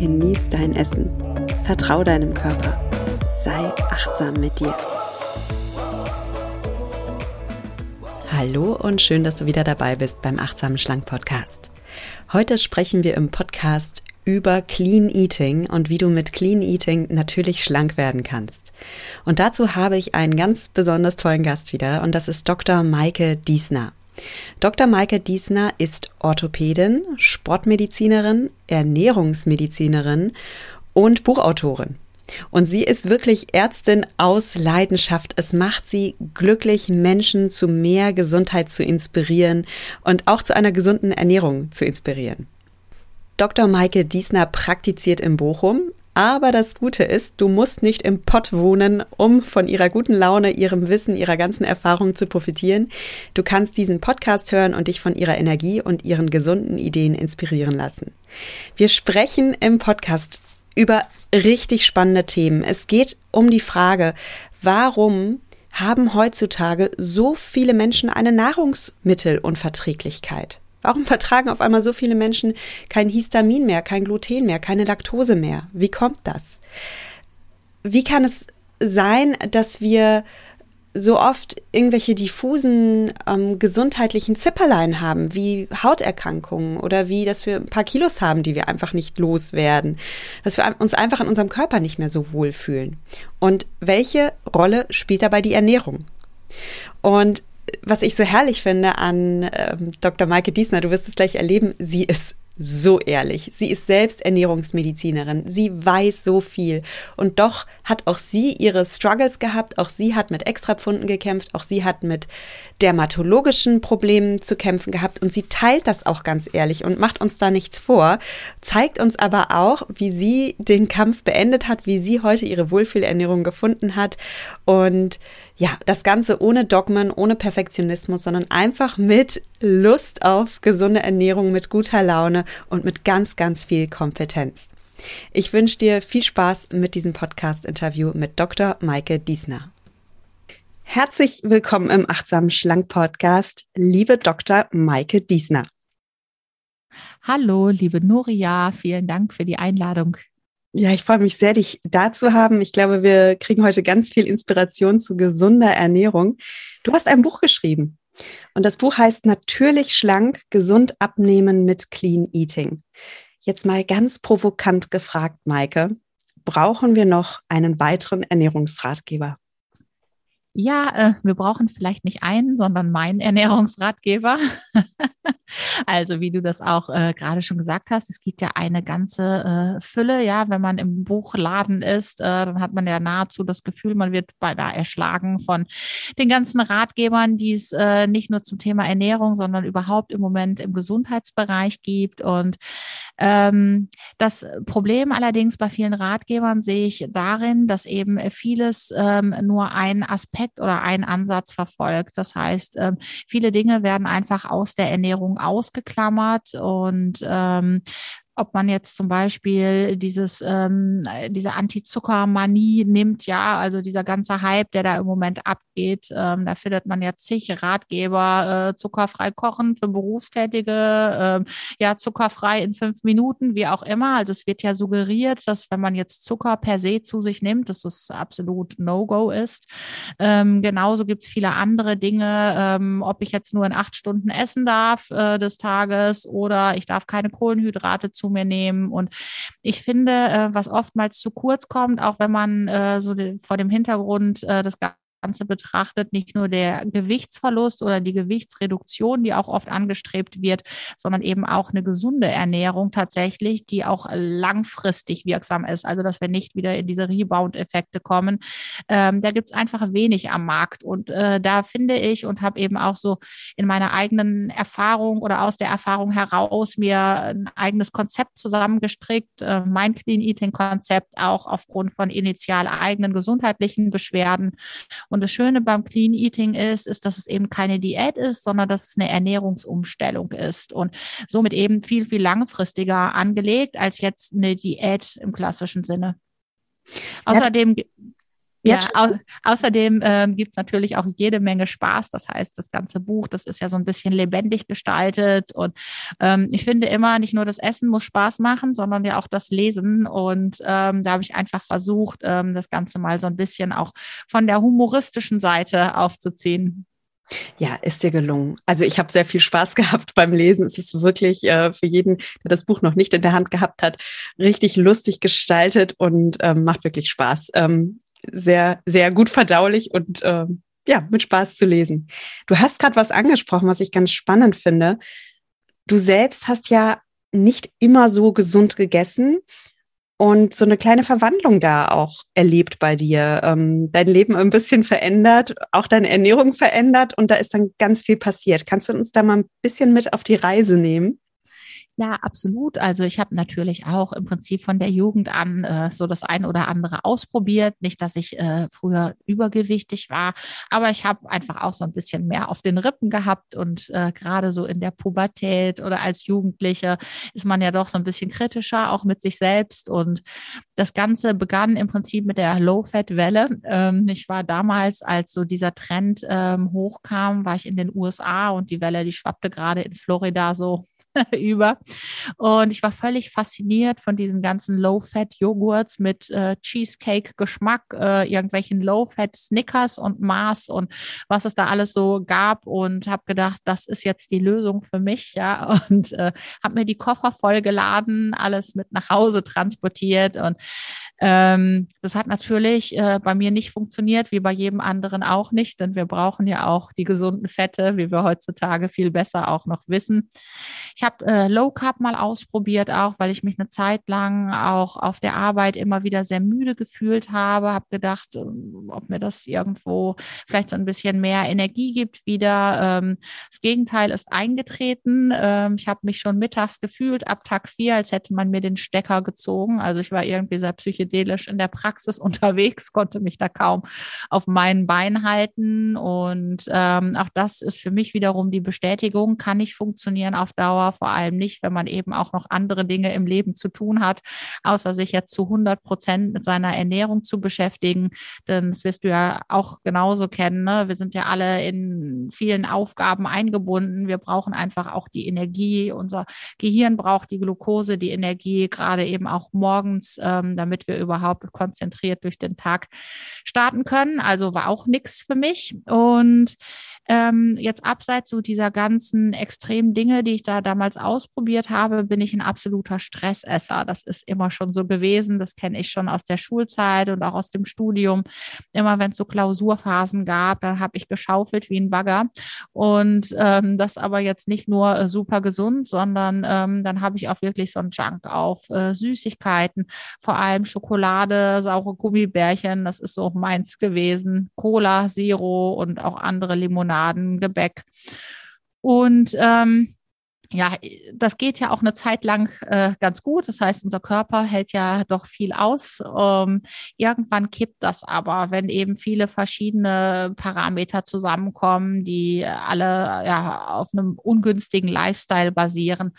genieß dein Essen, vertrau deinem Körper, sei achtsam mit dir. Hallo und schön, dass du wieder dabei bist beim Achtsamen Schlank Podcast. Heute sprechen wir im Podcast über Clean Eating und wie du mit Clean Eating natürlich schlank werden kannst. Und dazu habe ich einen ganz besonders tollen Gast wieder und das ist Dr. Maike Diesner. Dr. Maike Diesner ist Orthopädin, Sportmedizinerin, Ernährungsmedizinerin und Buchautorin. Und sie ist wirklich Ärztin aus Leidenschaft. Es macht sie glücklich, Menschen zu mehr Gesundheit zu inspirieren und auch zu einer gesunden Ernährung zu inspirieren. Dr. Maike Diesner praktiziert in Bochum, aber das Gute ist, du musst nicht im Pott wohnen, um von ihrer guten Laune, ihrem Wissen, ihrer ganzen Erfahrung zu profitieren. Du kannst diesen Podcast hören und dich von ihrer Energie und ihren gesunden Ideen inspirieren lassen. Wir sprechen im Podcast über richtig spannende Themen. Es geht um die Frage, warum haben heutzutage so viele Menschen eine Nahrungsmittelunverträglichkeit? Warum vertragen auf einmal so viele Menschen kein Histamin mehr, kein Gluten mehr, keine Laktose mehr? Wie kommt das? Wie kann es sein, dass wir so oft irgendwelche diffusen ähm, gesundheitlichen Zipperlein haben, wie Hauterkrankungen oder wie, dass wir ein paar Kilos haben, die wir einfach nicht loswerden, dass wir uns einfach in unserem Körper nicht mehr so wohlfühlen. Und welche Rolle spielt dabei die Ernährung? Und was ich so herrlich finde an ähm, Dr. Maike Diesner, du wirst es gleich erleben, sie ist so ehrlich. Sie ist selbst Ernährungsmedizinerin. Sie weiß so viel. Und doch hat auch sie ihre Struggles gehabt. Auch sie hat mit Extrapfunden gekämpft. Auch sie hat mit dermatologischen Problemen zu kämpfen gehabt. Und sie teilt das auch ganz ehrlich und macht uns da nichts vor. Zeigt uns aber auch, wie sie den Kampf beendet hat, wie sie heute ihre Wohlfühlernährung gefunden hat. Und ja, das Ganze ohne Dogmen, ohne Perfektionismus, sondern einfach mit Lust auf gesunde Ernährung, mit guter Laune und mit ganz, ganz viel Kompetenz. Ich wünsche dir viel Spaß mit diesem Podcast-Interview mit Dr. Maike Diesner. Herzlich willkommen im Achtsamen Schlank Podcast, liebe Dr. Maike Diesner. Hallo, liebe Nuria, vielen Dank für die Einladung. Ja, ich freue mich sehr, dich da zu haben. Ich glaube, wir kriegen heute ganz viel Inspiration zu gesunder Ernährung. Du hast ein Buch geschrieben und das Buch heißt Natürlich schlank, gesund abnehmen mit Clean Eating. Jetzt mal ganz provokant gefragt, Maike, brauchen wir noch einen weiteren Ernährungsratgeber? Ja, äh, wir brauchen vielleicht nicht einen, sondern meinen Ernährungsratgeber. also wie du das auch äh, gerade schon gesagt hast, es gibt ja eine ganze äh, Fülle. Ja, wenn man im Buchladen ist, äh, dann hat man ja nahezu das Gefühl, man wird beinahe erschlagen von den ganzen Ratgebern, die es äh, nicht nur zum Thema Ernährung, sondern überhaupt im Moment im Gesundheitsbereich gibt. Und ähm, das Problem allerdings bei vielen Ratgebern sehe ich darin, dass eben vieles ähm, nur ein Aspekt Aspekt oder einen Ansatz verfolgt. Das heißt, ähm, viele Dinge werden einfach aus der Ernährung ausgeklammert und ähm, ob man jetzt zum Beispiel dieses, ähm, diese Anti-Zucker-Manie nimmt, ja, also dieser ganze Hype, der da im Moment abgeht, ähm, da findet man ja zig Ratgeber, äh, zuckerfrei kochen für Berufstätige, äh, ja, zuckerfrei in fünf Minuten, wie auch immer. Also es wird ja suggeriert, dass wenn man jetzt Zucker per se zu sich nimmt, dass das absolut No-Go ist. Ähm, genauso gibt's viele andere Dinge, ähm, ob ich jetzt nur in acht Stunden essen darf äh, des Tages oder ich darf keine Kohlenhydrate zu mir nehmen. Und ich finde, äh, was oftmals zu kurz kommt, auch wenn man äh, so vor dem Hintergrund äh, des Ganze betrachtet, nicht nur der Gewichtsverlust oder die Gewichtsreduktion, die auch oft angestrebt wird, sondern eben auch eine gesunde Ernährung tatsächlich, die auch langfristig wirksam ist. Also dass wir nicht wieder in diese Rebound-Effekte kommen. Ähm, da gibt es einfach wenig am Markt. Und äh, da finde ich und habe eben auch so in meiner eigenen Erfahrung oder aus der Erfahrung heraus mir ein eigenes Konzept zusammengestrickt, äh, mein Clean Eating Konzept auch aufgrund von initial eigenen gesundheitlichen Beschwerden. Und das Schöne beim Clean Eating ist, ist, dass es eben keine Diät ist, sondern dass es eine Ernährungsumstellung ist und somit eben viel, viel langfristiger angelegt als jetzt eine Diät im klassischen Sinne. Außerdem ja, au außerdem ähm, gibt es natürlich auch jede Menge Spaß. Das heißt, das ganze Buch, das ist ja so ein bisschen lebendig gestaltet. Und ähm, ich finde immer, nicht nur das Essen muss Spaß machen, sondern ja auch das Lesen. Und ähm, da habe ich einfach versucht, ähm, das Ganze mal so ein bisschen auch von der humoristischen Seite aufzuziehen. Ja, ist dir gelungen. Also ich habe sehr viel Spaß gehabt beim Lesen. Es ist wirklich äh, für jeden, der das Buch noch nicht in der Hand gehabt hat, richtig lustig gestaltet und ähm, macht wirklich Spaß. Ähm, sehr, sehr gut verdaulich und äh, ja, mit Spaß zu lesen. Du hast gerade was angesprochen, was ich ganz spannend finde. Du selbst hast ja nicht immer so gesund gegessen und so eine kleine Verwandlung da auch erlebt bei dir. Ähm, dein Leben ein bisschen verändert, auch deine Ernährung verändert und da ist dann ganz viel passiert. Kannst du uns da mal ein bisschen mit auf die Reise nehmen? Ja, absolut. Also ich habe natürlich auch im Prinzip von der Jugend an äh, so das ein oder andere ausprobiert. Nicht, dass ich äh, früher übergewichtig war, aber ich habe einfach auch so ein bisschen mehr auf den Rippen gehabt und äh, gerade so in der Pubertät oder als Jugendliche ist man ja doch so ein bisschen kritischer auch mit sich selbst und das Ganze begann im Prinzip mit der Low-Fat-Welle. Ähm, ich war damals, als so dieser Trend ähm, hochkam, war ich in den USA und die Welle, die schwappte gerade in Florida so über. Und ich war völlig fasziniert von diesen ganzen Low-Fat-Joghurts mit äh, Cheesecake-Geschmack, äh, irgendwelchen Low-Fat-Snickers und Mars und was es da alles so gab und habe gedacht, das ist jetzt die Lösung für mich, ja. Und äh, habe mir die Koffer vollgeladen, alles mit nach Hause transportiert und ähm, das hat natürlich äh, bei mir nicht funktioniert, wie bei jedem anderen auch nicht, denn wir brauchen ja auch die gesunden Fette, wie wir heutzutage viel besser auch noch wissen. Ich habe äh, Low Carb mal ausprobiert, auch weil ich mich eine Zeit lang auch auf der Arbeit immer wieder sehr müde gefühlt habe, habe gedacht, äh, ob mir das irgendwo vielleicht so ein bisschen mehr Energie gibt wieder. Ähm, das Gegenteil ist eingetreten. Ähm, ich habe mich schon mittags gefühlt ab Tag vier, als hätte man mir den Stecker gezogen. Also ich war irgendwie sehr psychedelisch in der Praxis unterwegs, konnte mich da kaum auf meinen Beinen halten. Und ähm, auch das ist für mich wiederum die Bestätigung, kann nicht funktionieren auf Dauer, vor allem nicht, wenn man eben auch noch andere Dinge im Leben zu tun hat, außer sich jetzt zu 100 Prozent mit seiner Ernährung zu beschäftigen. Denn das wirst du ja auch genauso kennen. Ne? Wir sind ja alle in vielen Aufgaben eingebunden. Wir brauchen einfach auch die Energie. Unser Gehirn braucht die Glucose, die Energie, gerade eben auch morgens, ähm, damit wir überhaupt konzentriert durch den Tag starten können. Also war auch nichts für mich. Und ähm, jetzt abseits so dieser ganzen extremen Dinge, die ich da damals ausprobiert habe, bin ich ein absoluter Stressesser. Das ist immer schon so gewesen. Das kenne ich schon aus der Schulzeit und auch aus dem Studium. Immer wenn es so Klausurphasen gab, dann habe ich geschaufelt wie ein Bagger. Und ähm, das aber jetzt nicht nur äh, super gesund, sondern ähm, dann habe ich auch wirklich so einen Junk auf äh, Süßigkeiten, vor allem Schokolade, saure Gummibärchen. Das ist so meins gewesen. Cola, Zero und auch andere Limonaden. Schokoladen, Gebäck. Und ähm, ja, das geht ja auch eine Zeit lang äh, ganz gut. Das heißt, unser Körper hält ja doch viel aus. Ähm, irgendwann kippt das aber, wenn eben viele verschiedene Parameter zusammenkommen, die alle ja auf einem ungünstigen Lifestyle basieren.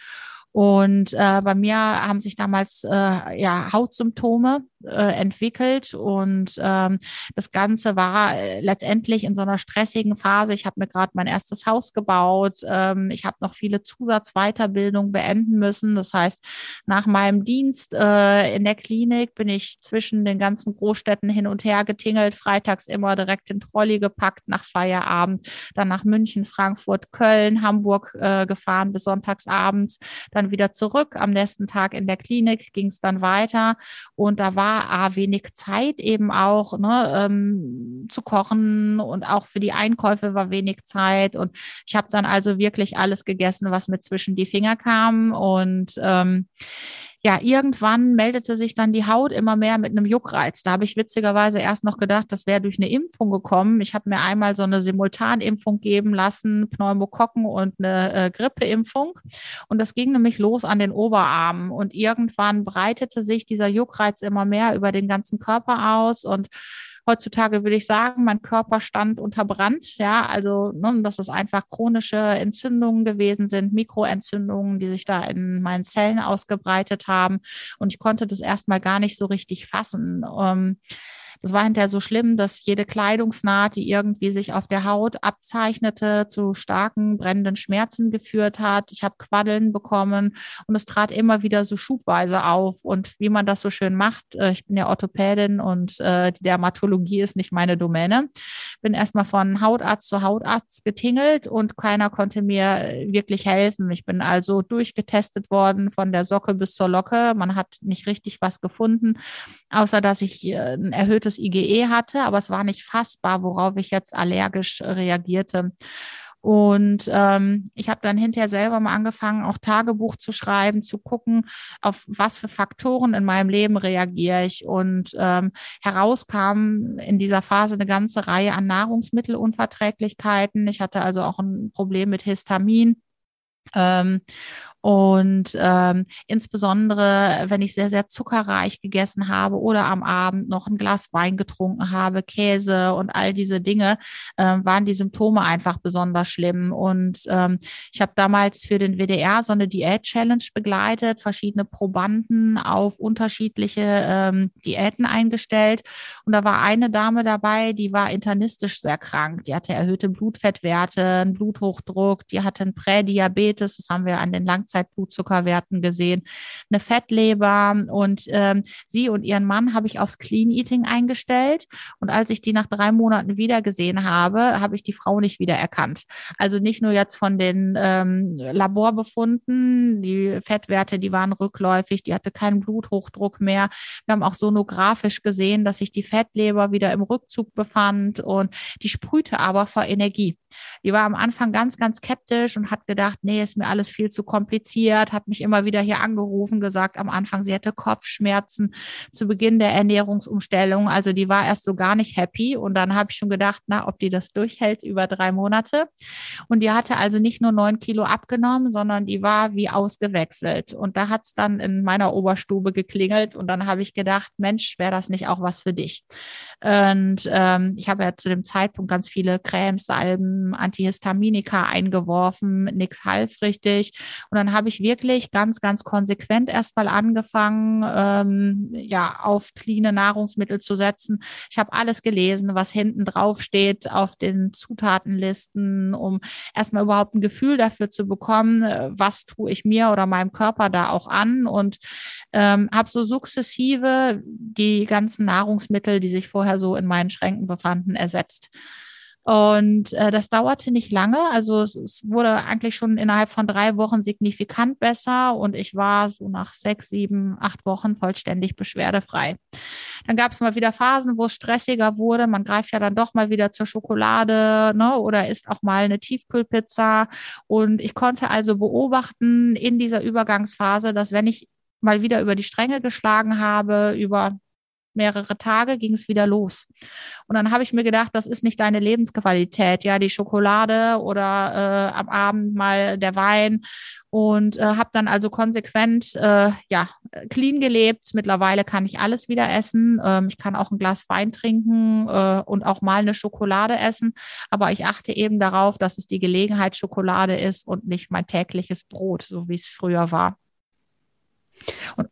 Und äh, bei mir haben sich damals äh, ja Hautsymptome äh, entwickelt und ähm, das Ganze war äh, letztendlich in so einer stressigen Phase. Ich habe mir gerade mein erstes Haus gebaut. Ähm, ich habe noch viele Zusatzweiterbildungen beenden müssen. Das heißt, nach meinem Dienst äh, in der Klinik bin ich zwischen den ganzen Großstädten hin und her getingelt. Freitags immer direkt den Trolley gepackt nach Feierabend, dann nach München, Frankfurt, Köln, Hamburg äh, gefahren bis sonntags abends. Dann dann wieder zurück. Am nächsten Tag in der Klinik ging es dann weiter. Und da war A, wenig Zeit eben auch ne, ähm, zu kochen und auch für die Einkäufe war wenig Zeit. Und ich habe dann also wirklich alles gegessen, was mir zwischen die Finger kam. Und ähm, ja, irgendwann meldete sich dann die Haut immer mehr mit einem Juckreiz. Da habe ich witzigerweise erst noch gedacht, das wäre durch eine Impfung gekommen. Ich habe mir einmal so eine Simultanimpfung geben lassen, Pneumokokken und eine äh, Grippeimpfung. Und das ging nämlich los an den Oberarmen. Und irgendwann breitete sich dieser Juckreiz immer mehr über den ganzen Körper aus und Heutzutage würde ich sagen, mein Körper stand unter Brand. Ja, also, ne, dass es einfach chronische Entzündungen gewesen sind, Mikroentzündungen, die sich da in meinen Zellen ausgebreitet haben. Und ich konnte das erstmal gar nicht so richtig fassen. Ähm, das war hinterher so schlimm, dass jede Kleidungsnaht, die irgendwie sich auf der Haut abzeichnete, zu starken brennenden Schmerzen geführt hat. Ich habe Quaddeln bekommen und es trat immer wieder so schubweise auf. Und wie man das so schön macht, äh, ich bin ja Orthopädin und äh, die Dermatologie ist nicht meine Domäne. Bin erstmal von Hautarzt zu Hautarzt getingelt und keiner konnte mir wirklich helfen. Ich bin also durchgetestet worden von der Socke bis zur Locke. Man hat nicht richtig was gefunden, außer dass ich äh, ein erhöhtes das IgE hatte, aber es war nicht fassbar, worauf ich jetzt allergisch reagierte. Und ähm, ich habe dann hinterher selber mal angefangen, auch Tagebuch zu schreiben, zu gucken, auf was für Faktoren in meinem Leben reagiere ich. Und ähm, herauskam in dieser Phase eine ganze Reihe an Nahrungsmittelunverträglichkeiten. Ich hatte also auch ein Problem mit Histamin. Ähm, und ähm, insbesondere, wenn ich sehr, sehr zuckerreich gegessen habe oder am Abend noch ein Glas Wein getrunken habe, Käse und all diese Dinge, ähm, waren die Symptome einfach besonders schlimm. Und ähm, ich habe damals für den WDR so eine Diät-Challenge begleitet, verschiedene Probanden auf unterschiedliche ähm, Diäten eingestellt. Und da war eine Dame dabei, die war internistisch sehr krank. Die hatte erhöhte Blutfettwerte, einen Bluthochdruck, die hatte einen Prädiabetes, das haben wir an den Langzeiten Langzeitblutzuckerwerten gesehen, eine Fettleber und ähm, sie und ihren Mann habe ich aufs Clean Eating eingestellt und als ich die nach drei Monaten wieder gesehen habe, habe ich die Frau nicht wieder erkannt. Also nicht nur jetzt von den ähm, Laborbefunden, die Fettwerte, die waren rückläufig, die hatte keinen Bluthochdruck mehr. Wir haben auch sonografisch gesehen, dass sich die Fettleber wieder im Rückzug befand und die sprühte aber vor Energie. Die war am Anfang ganz, ganz skeptisch und hat gedacht, nee, ist mir alles viel zu kompliziert, hat mich immer wieder hier angerufen, gesagt am Anfang, sie hätte Kopfschmerzen zu Beginn der Ernährungsumstellung. Also die war erst so gar nicht happy. Und dann habe ich schon gedacht, na, ob die das durchhält über drei Monate. Und die hatte also nicht nur neun Kilo abgenommen, sondern die war wie ausgewechselt. Und da hat es dann in meiner Oberstube geklingelt. Und dann habe ich gedacht, Mensch, wäre das nicht auch was für dich? Und ähm, ich habe ja zu dem Zeitpunkt ganz viele Cremes, Salben, Antihistaminika eingeworfen, nichts half richtig. Und dann habe ich wirklich ganz, ganz konsequent erstmal angefangen, ähm, ja, auf cleane Nahrungsmittel zu setzen. Ich habe alles gelesen, was hinten drauf steht auf den Zutatenlisten, um erstmal überhaupt ein Gefühl dafür zu bekommen, äh, was tue ich mir oder meinem Körper da auch an und ähm, habe so sukzessive die ganzen Nahrungsmittel, die sich vorher so in meinen Schränken befanden, ersetzt. Und äh, das dauerte nicht lange. Also es, es, wurde eigentlich schon innerhalb von drei Wochen signifikant besser und ich war so nach sechs, sieben, acht Wochen vollständig beschwerdefrei. Dann gab es mal wieder Phasen, wo es stressiger wurde. Man greift ja dann doch mal wieder zur Schokolade ne, oder isst auch mal eine Tiefkühlpizza. Und ich konnte also beobachten in dieser Übergangsphase, dass wenn ich mal wieder über die Stränge geschlagen habe, über mehrere Tage ging es wieder los. Und dann habe ich mir gedacht, das ist nicht deine Lebensqualität, ja, die Schokolade oder äh, am Abend mal der Wein. Und äh, habe dann also konsequent, äh, ja, clean gelebt. Mittlerweile kann ich alles wieder essen. Ähm, ich kann auch ein Glas Wein trinken äh, und auch mal eine Schokolade essen. Aber ich achte eben darauf, dass es die Gelegenheit Schokolade ist und nicht mein tägliches Brot, so wie es früher war. Und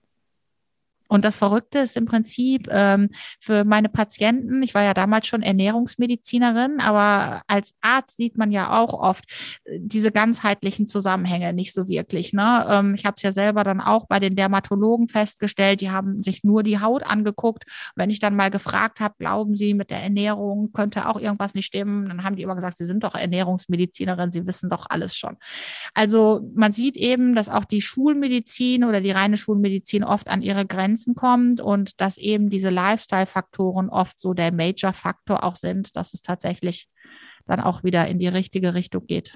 Und das Verrückte ist im Prinzip ähm, für meine Patienten, ich war ja damals schon Ernährungsmedizinerin, aber als Arzt sieht man ja auch oft äh, diese ganzheitlichen Zusammenhänge nicht so wirklich. Ne? Ähm, ich habe es ja selber dann auch bei den Dermatologen festgestellt, die haben sich nur die Haut angeguckt. Wenn ich dann mal gefragt habe, glauben Sie, mit der Ernährung könnte auch irgendwas nicht stimmen, dann haben die immer gesagt, Sie sind doch Ernährungsmedizinerin, Sie wissen doch alles schon. Also man sieht eben, dass auch die Schulmedizin oder die reine Schulmedizin oft an ihre Grenzen kommt und dass eben diese Lifestyle-Faktoren oft so der Major-Faktor auch sind, dass es tatsächlich dann auch wieder in die richtige Richtung geht.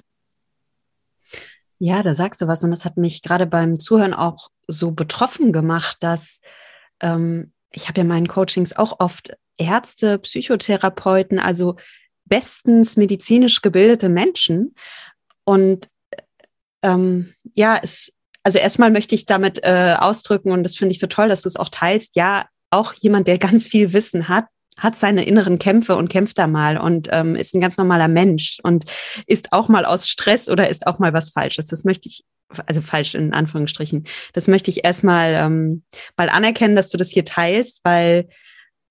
Ja, da sagst du was und das hat mich gerade beim Zuhören auch so betroffen gemacht, dass ähm, ich habe ja meinen Coachings auch oft Ärzte, Psychotherapeuten, also bestens medizinisch gebildete Menschen. Und ähm, ja, es, also erstmal möchte ich damit äh, ausdrücken, und das finde ich so toll, dass du es auch teilst, ja, auch jemand, der ganz viel Wissen hat, hat seine inneren Kämpfe und kämpft da mal und ähm, ist ein ganz normaler Mensch und ist auch mal aus Stress oder ist auch mal was Falsches. Das möchte ich, also falsch in Anführungsstrichen, das möchte ich erstmal ähm, mal anerkennen, dass du das hier teilst, weil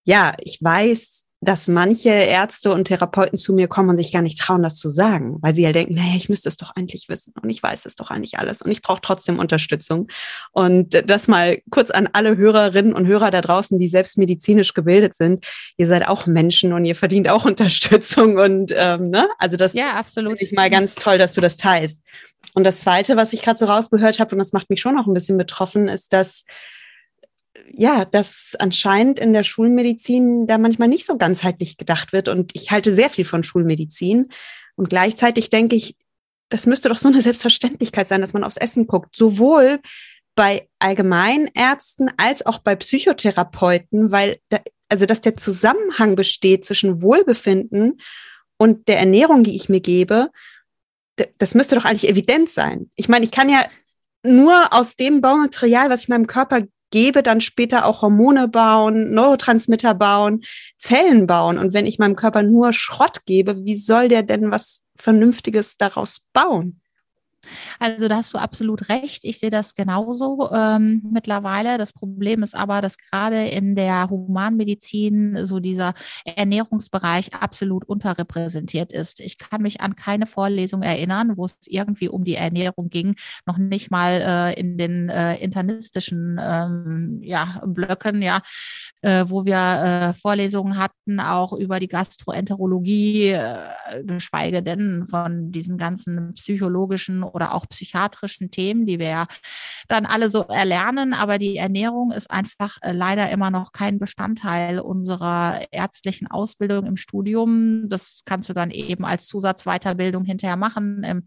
ja, ich weiß, dass manche Ärzte und Therapeuten zu mir kommen und sich gar nicht trauen, das zu sagen, weil sie ja halt denken, naja, ich müsste es doch eigentlich wissen und ich weiß es doch eigentlich alles und ich brauche trotzdem Unterstützung. Und das mal kurz an alle Hörerinnen und Hörer da draußen, die selbst medizinisch gebildet sind. Ihr seid auch Menschen und ihr verdient auch Unterstützung und ähm, ne, also das ja absolut. Ich mal ganz toll, dass du das teilst. Und das Zweite, was ich gerade so rausgehört habe und das macht mich schon noch ein bisschen betroffen, ist, dass ja, dass anscheinend in der Schulmedizin da manchmal nicht so ganzheitlich gedacht wird. Und ich halte sehr viel von Schulmedizin. Und gleichzeitig denke ich, das müsste doch so eine Selbstverständlichkeit sein, dass man aufs Essen guckt. Sowohl bei Allgemeinärzten als auch bei Psychotherapeuten, weil da, also dass der Zusammenhang besteht zwischen Wohlbefinden und der Ernährung, die ich mir gebe, das müsste doch eigentlich evident sein. Ich meine, ich kann ja nur aus dem Baumaterial, was ich meinem Körper gebe, dann später auch Hormone bauen, Neurotransmitter bauen, Zellen bauen. Und wenn ich meinem Körper nur Schrott gebe, wie soll der denn was Vernünftiges daraus bauen? Also da hast du absolut recht. Ich sehe das genauso ähm, mittlerweile. Das Problem ist aber, dass gerade in der Humanmedizin so dieser Ernährungsbereich absolut unterrepräsentiert ist. Ich kann mich an keine Vorlesung erinnern, wo es irgendwie um die Ernährung ging, noch nicht mal äh, in den äh, internistischen ähm, ja, Blöcken, ja, äh, wo wir äh, Vorlesungen hatten, auch über die Gastroenterologie, äh, geschweige denn von diesen ganzen psychologischen oder auch psychiatrischen Themen, die wir ja dann alle so erlernen. Aber die Ernährung ist einfach äh, leider immer noch kein Bestandteil unserer ärztlichen Ausbildung im Studium. Das kannst du dann eben als Zusatzweiterbildung hinterher machen im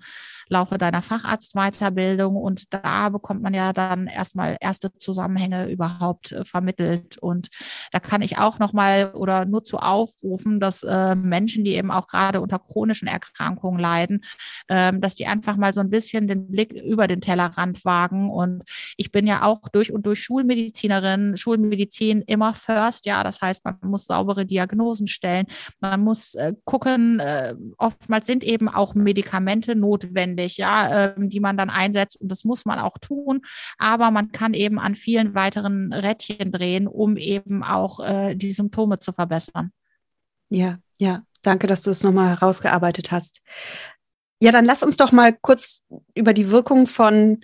Laufe deiner Facharztweiterbildung. Und da bekommt man ja dann erstmal erste Zusammenhänge überhaupt äh, vermittelt. Und da kann ich auch nochmal oder nur zu aufrufen, dass äh, Menschen, die eben auch gerade unter chronischen Erkrankungen leiden, äh, dass die einfach mal so ein bisschen den Blick über den Tellerrand wagen. Und ich bin ja auch durch und durch Schulmedizinerin, Schulmedizin immer first, ja. Das heißt, man muss saubere Diagnosen stellen. Man muss äh, gucken, äh, oftmals sind eben auch Medikamente notwendig, ja, äh, die man dann einsetzt. Und das muss man auch tun. Aber man kann eben an vielen weiteren Rädchen drehen, um eben auch äh, die Symptome zu verbessern. Ja, ja. Danke, dass du es nochmal herausgearbeitet hast. Ja, dann lass uns doch mal kurz über die Wirkung von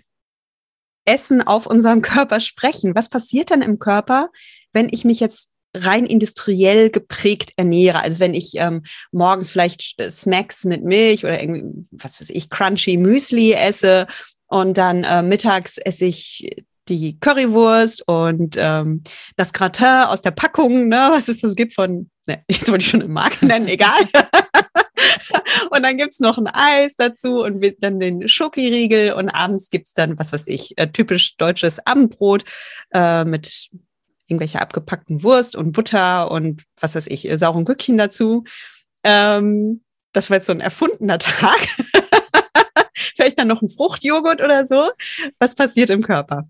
Essen auf unserem Körper sprechen. Was passiert denn im Körper, wenn ich mich jetzt rein industriell geprägt ernähre? Also wenn ich ähm, morgens vielleicht äh, Smacks mit Milch oder irgendwie, was weiß ich, Crunchy Müsli esse und dann äh, mittags esse ich die Currywurst und ähm, das Gratin aus der Packung, ne, was es das gibt von, ne, jetzt wollte ich schon eine Marke nennen, egal. und dann gibt's noch ein Eis dazu und dann den Schokoriegel und abends gibt's dann, was weiß ich, äh, typisch deutsches Abendbrot äh, mit irgendwelcher abgepackten Wurst und Butter und was weiß ich, sauren Gückchen dazu. Ähm, das war jetzt so ein erfundener Tag. Vielleicht dann noch ein Fruchtjoghurt oder so. Was passiert im Körper?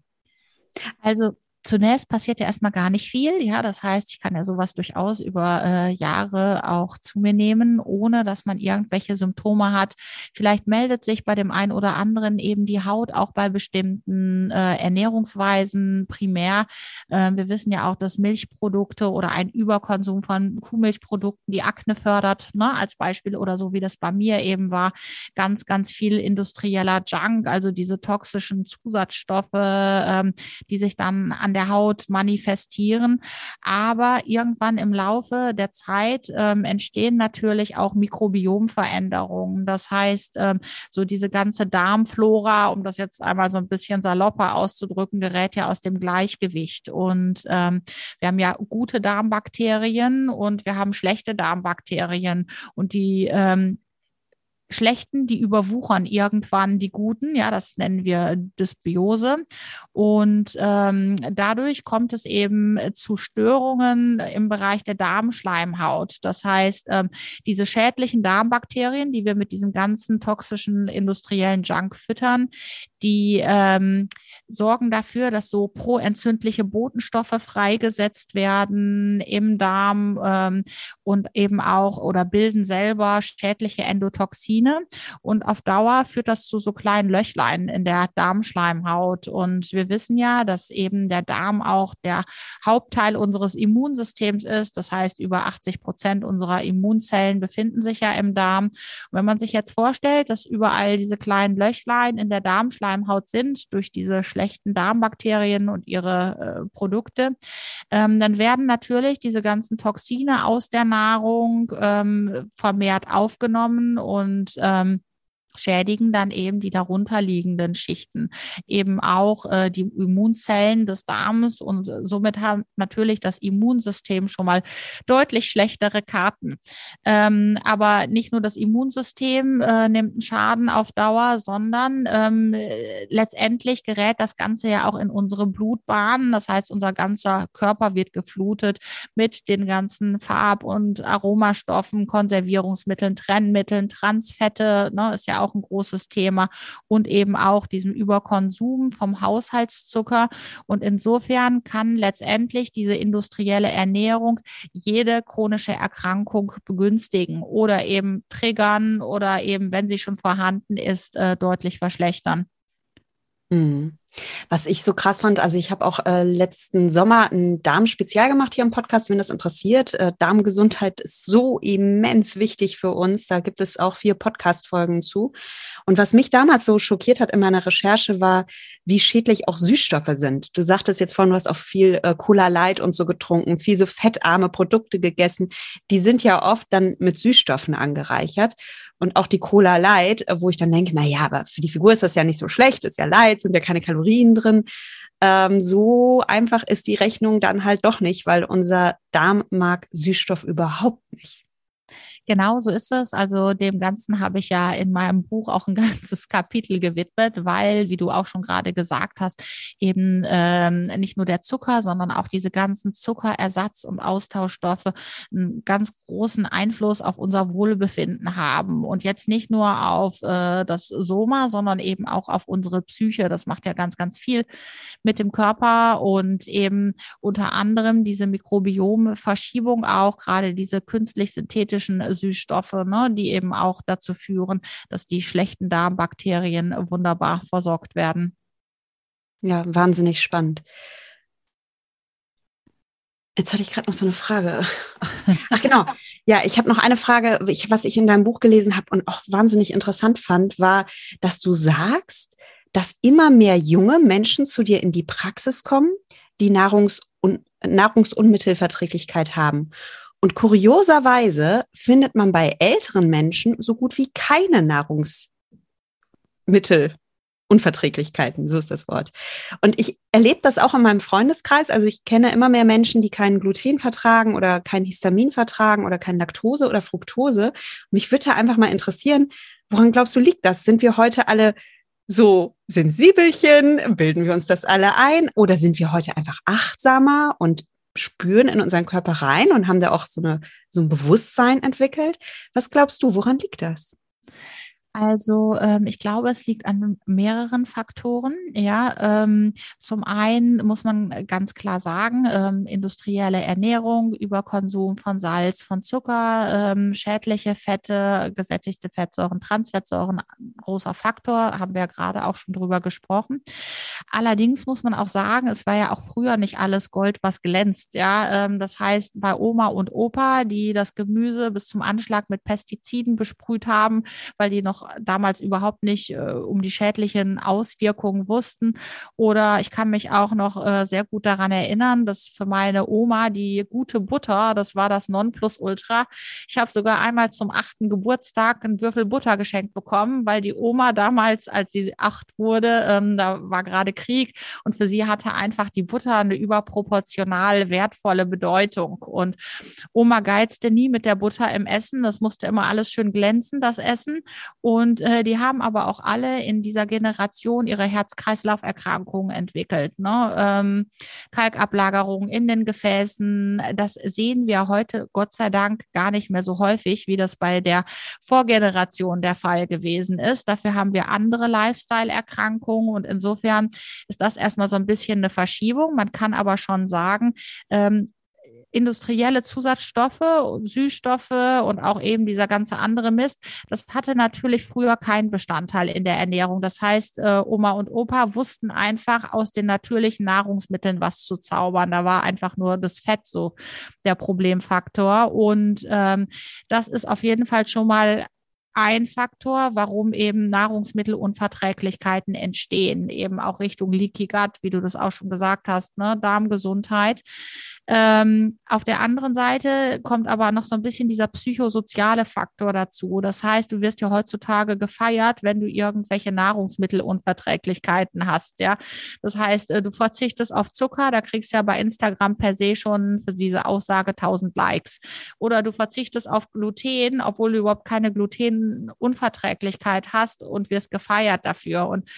Also zunächst passiert ja erstmal gar nicht viel. Ja, das heißt, ich kann ja sowas durchaus über äh, Jahre auch zu mir nehmen, ohne dass man irgendwelche Symptome hat. Vielleicht meldet sich bei dem einen oder anderen eben die Haut auch bei bestimmten äh, Ernährungsweisen primär. Äh, wir wissen ja auch, dass Milchprodukte oder ein Überkonsum von Kuhmilchprodukten die Akne fördert, ne, als Beispiel oder so wie das bei mir eben war. Ganz, ganz viel industrieller Junk, also diese toxischen Zusatzstoffe, ähm, die sich dann an der Haut manifestieren. Aber irgendwann im Laufe der Zeit ähm, entstehen natürlich auch Mikrobiomveränderungen. Das heißt, ähm, so diese ganze Darmflora, um das jetzt einmal so ein bisschen salopper auszudrücken, gerät ja aus dem Gleichgewicht. Und ähm, wir haben ja gute Darmbakterien und wir haben schlechte Darmbakterien. Und die ähm, schlechten, die überwuchern irgendwann die guten, ja, das nennen wir Dysbiose. Und ähm, dadurch kommt es eben zu Störungen im Bereich der Darmschleimhaut. Das heißt, ähm, diese schädlichen Darmbakterien, die wir mit diesem ganzen toxischen industriellen Junk füttern, die ähm, sorgen dafür, dass so proentzündliche Botenstoffe freigesetzt werden im Darm ähm, und eben auch oder bilden selber schädliche Endotoxine. Und auf Dauer führt das zu so kleinen Löchlein in der Darmschleimhaut. Und wir wissen ja, dass eben der Darm auch der Hauptteil unseres Immunsystems ist. Das heißt, über 80 Prozent unserer Immunzellen befinden sich ja im Darm. Und wenn man sich jetzt vorstellt, dass überall diese kleinen Löchlein in der Darmschleimhaut sind durch diese schlechten Darmbakterien und ihre äh, Produkte, ähm, dann werden natürlich diese ganzen Toxine aus der Nahrung ähm, vermehrt aufgenommen und ähm, schädigen dann eben die darunterliegenden Schichten, eben auch äh, die Immunzellen des Darms und somit haben natürlich das Immunsystem schon mal deutlich schlechtere Karten. Ähm, aber nicht nur das Immunsystem äh, nimmt einen Schaden auf Dauer, sondern ähm, letztendlich gerät das Ganze ja auch in unsere Blutbahnen. Das heißt, unser ganzer Körper wird geflutet mit den ganzen Farb- und Aromastoffen, Konservierungsmitteln, Trennmitteln, Transfette, ne, ist ja auch ein großes Thema und eben auch diesem Überkonsum vom Haushaltszucker. Und insofern kann letztendlich diese industrielle Ernährung jede chronische Erkrankung begünstigen oder eben triggern oder eben, wenn sie schon vorhanden ist, äh, deutlich verschlechtern. Mhm. Was ich so krass fand, also ich habe auch äh, letzten Sommer ein Darmspezial gemacht hier im Podcast, wenn das interessiert. Äh, Darmgesundheit ist so immens wichtig für uns. Da gibt es auch vier Podcast-Folgen zu. Und was mich damals so schockiert hat in meiner Recherche war, wie schädlich auch Süßstoffe sind. Du sagtest jetzt vorhin, du hast auch viel äh, Cola Light und so getrunken, viel so fettarme Produkte gegessen. Die sind ja oft dann mit Süßstoffen angereichert und auch die Cola Light, wo ich dann denke, na ja, aber für die Figur ist das ja nicht so schlecht, ist ja Light, sind ja keine Kalorien drin. Ähm, so einfach ist die Rechnung dann halt doch nicht, weil unser Darm mag Süßstoff überhaupt nicht. Genau so ist es. Also dem Ganzen habe ich ja in meinem Buch auch ein ganzes Kapitel gewidmet, weil, wie du auch schon gerade gesagt hast, eben ähm, nicht nur der Zucker, sondern auch diese ganzen Zuckerersatz- und Austauschstoffe einen ganz großen Einfluss auf unser Wohlbefinden haben. Und jetzt nicht nur auf äh, das Soma, sondern eben auch auf unsere Psyche. Das macht ja ganz, ganz viel mit dem Körper und eben unter anderem diese Mikrobiomverschiebung auch, gerade diese künstlich synthetischen Süßstoffe, ne, die eben auch dazu führen, dass die schlechten Darmbakterien wunderbar versorgt werden. Ja, wahnsinnig spannend. Jetzt hatte ich gerade noch so eine Frage. Ach genau. Ja, ich habe noch eine Frage, was ich in deinem Buch gelesen habe und auch wahnsinnig interessant fand, war, dass du sagst, dass immer mehr junge Menschen zu dir in die Praxis kommen, die Nahrungs- Nahrungsunmittelverträglichkeit haben. Und kurioserweise findet man bei älteren Menschen so gut wie keine Nahrungsmittelunverträglichkeiten, so ist das Wort. Und ich erlebe das auch in meinem Freundeskreis. Also ich kenne immer mehr Menschen, die kein Gluten vertragen oder kein Histamin vertragen oder kein Laktose oder Fructose. Mich würde einfach mal interessieren, woran glaubst du liegt das? Sind wir heute alle so sensibelchen? Bilden wir uns das alle ein? Oder sind wir heute einfach achtsamer und spüren in unseren Körper rein und haben da auch so, eine, so ein Bewusstsein entwickelt. Was glaubst du, woran liegt das? Also ähm, ich glaube, es liegt an mehreren Faktoren. Ja, ähm, zum einen muss man ganz klar sagen, ähm, industrielle Ernährung, Überkonsum von Salz, von Zucker, ähm, schädliche Fette, gesättigte Fettsäuren, Transfettsäuren, großer Faktor, haben wir ja gerade auch schon drüber gesprochen. Allerdings muss man auch sagen, es war ja auch früher nicht alles Gold, was glänzt. Ja, ähm, das heißt, bei Oma und Opa, die das Gemüse bis zum Anschlag mit Pestiziden besprüht haben, weil die noch damals überhaupt nicht äh, um die schädlichen Auswirkungen wussten. Oder ich kann mich auch noch äh, sehr gut daran erinnern, dass für meine Oma die gute Butter, das war das Nonplusultra. Ich habe sogar einmal zum achten Geburtstag einen Würfel Butter geschenkt bekommen, weil die Oma damals, als sie acht wurde, ähm, da war gerade Krieg und für sie hatte einfach die Butter eine überproportional wertvolle Bedeutung. Und Oma geizte nie mit der Butter im Essen. Das musste immer alles schön glänzen, das Essen. Äh, die haben aber auch alle in dieser Generation ihre Herz-Kreislauf-Erkrankungen entwickelt. Ne? Ähm, Kalkablagerungen in den Gefäßen, das sehen wir heute Gott sei Dank gar nicht mehr so häufig, wie das bei der Vorgeneration der Fall gewesen ist. Dafür haben wir andere Lifestyle-Erkrankungen und insofern ist das erstmal so ein bisschen eine Verschiebung. Man kann aber schon sagen, ähm, industrielle Zusatzstoffe, Süßstoffe und auch eben dieser ganze andere Mist, das hatte natürlich früher keinen Bestandteil in der Ernährung. Das heißt, äh, Oma und Opa wussten einfach aus den natürlichen Nahrungsmitteln was zu zaubern. Da war einfach nur das Fett so der Problemfaktor. Und ähm, das ist auf jeden Fall schon mal ein Faktor, warum eben Nahrungsmittelunverträglichkeiten entstehen, eben auch Richtung Leaky Gut, wie du das auch schon gesagt hast, ne, Darmgesundheit. Ähm, auf der anderen Seite kommt aber noch so ein bisschen dieser psychosoziale Faktor dazu. Das heißt, du wirst ja heutzutage gefeiert, wenn du irgendwelche Nahrungsmittelunverträglichkeiten hast. Ja, das heißt, äh, du verzichtest auf Zucker, da kriegst du ja bei Instagram per se schon für diese Aussage 1000 Likes. Oder du verzichtest auf Gluten, obwohl du überhaupt keine Glutenunverträglichkeit hast und wirst gefeiert dafür. Und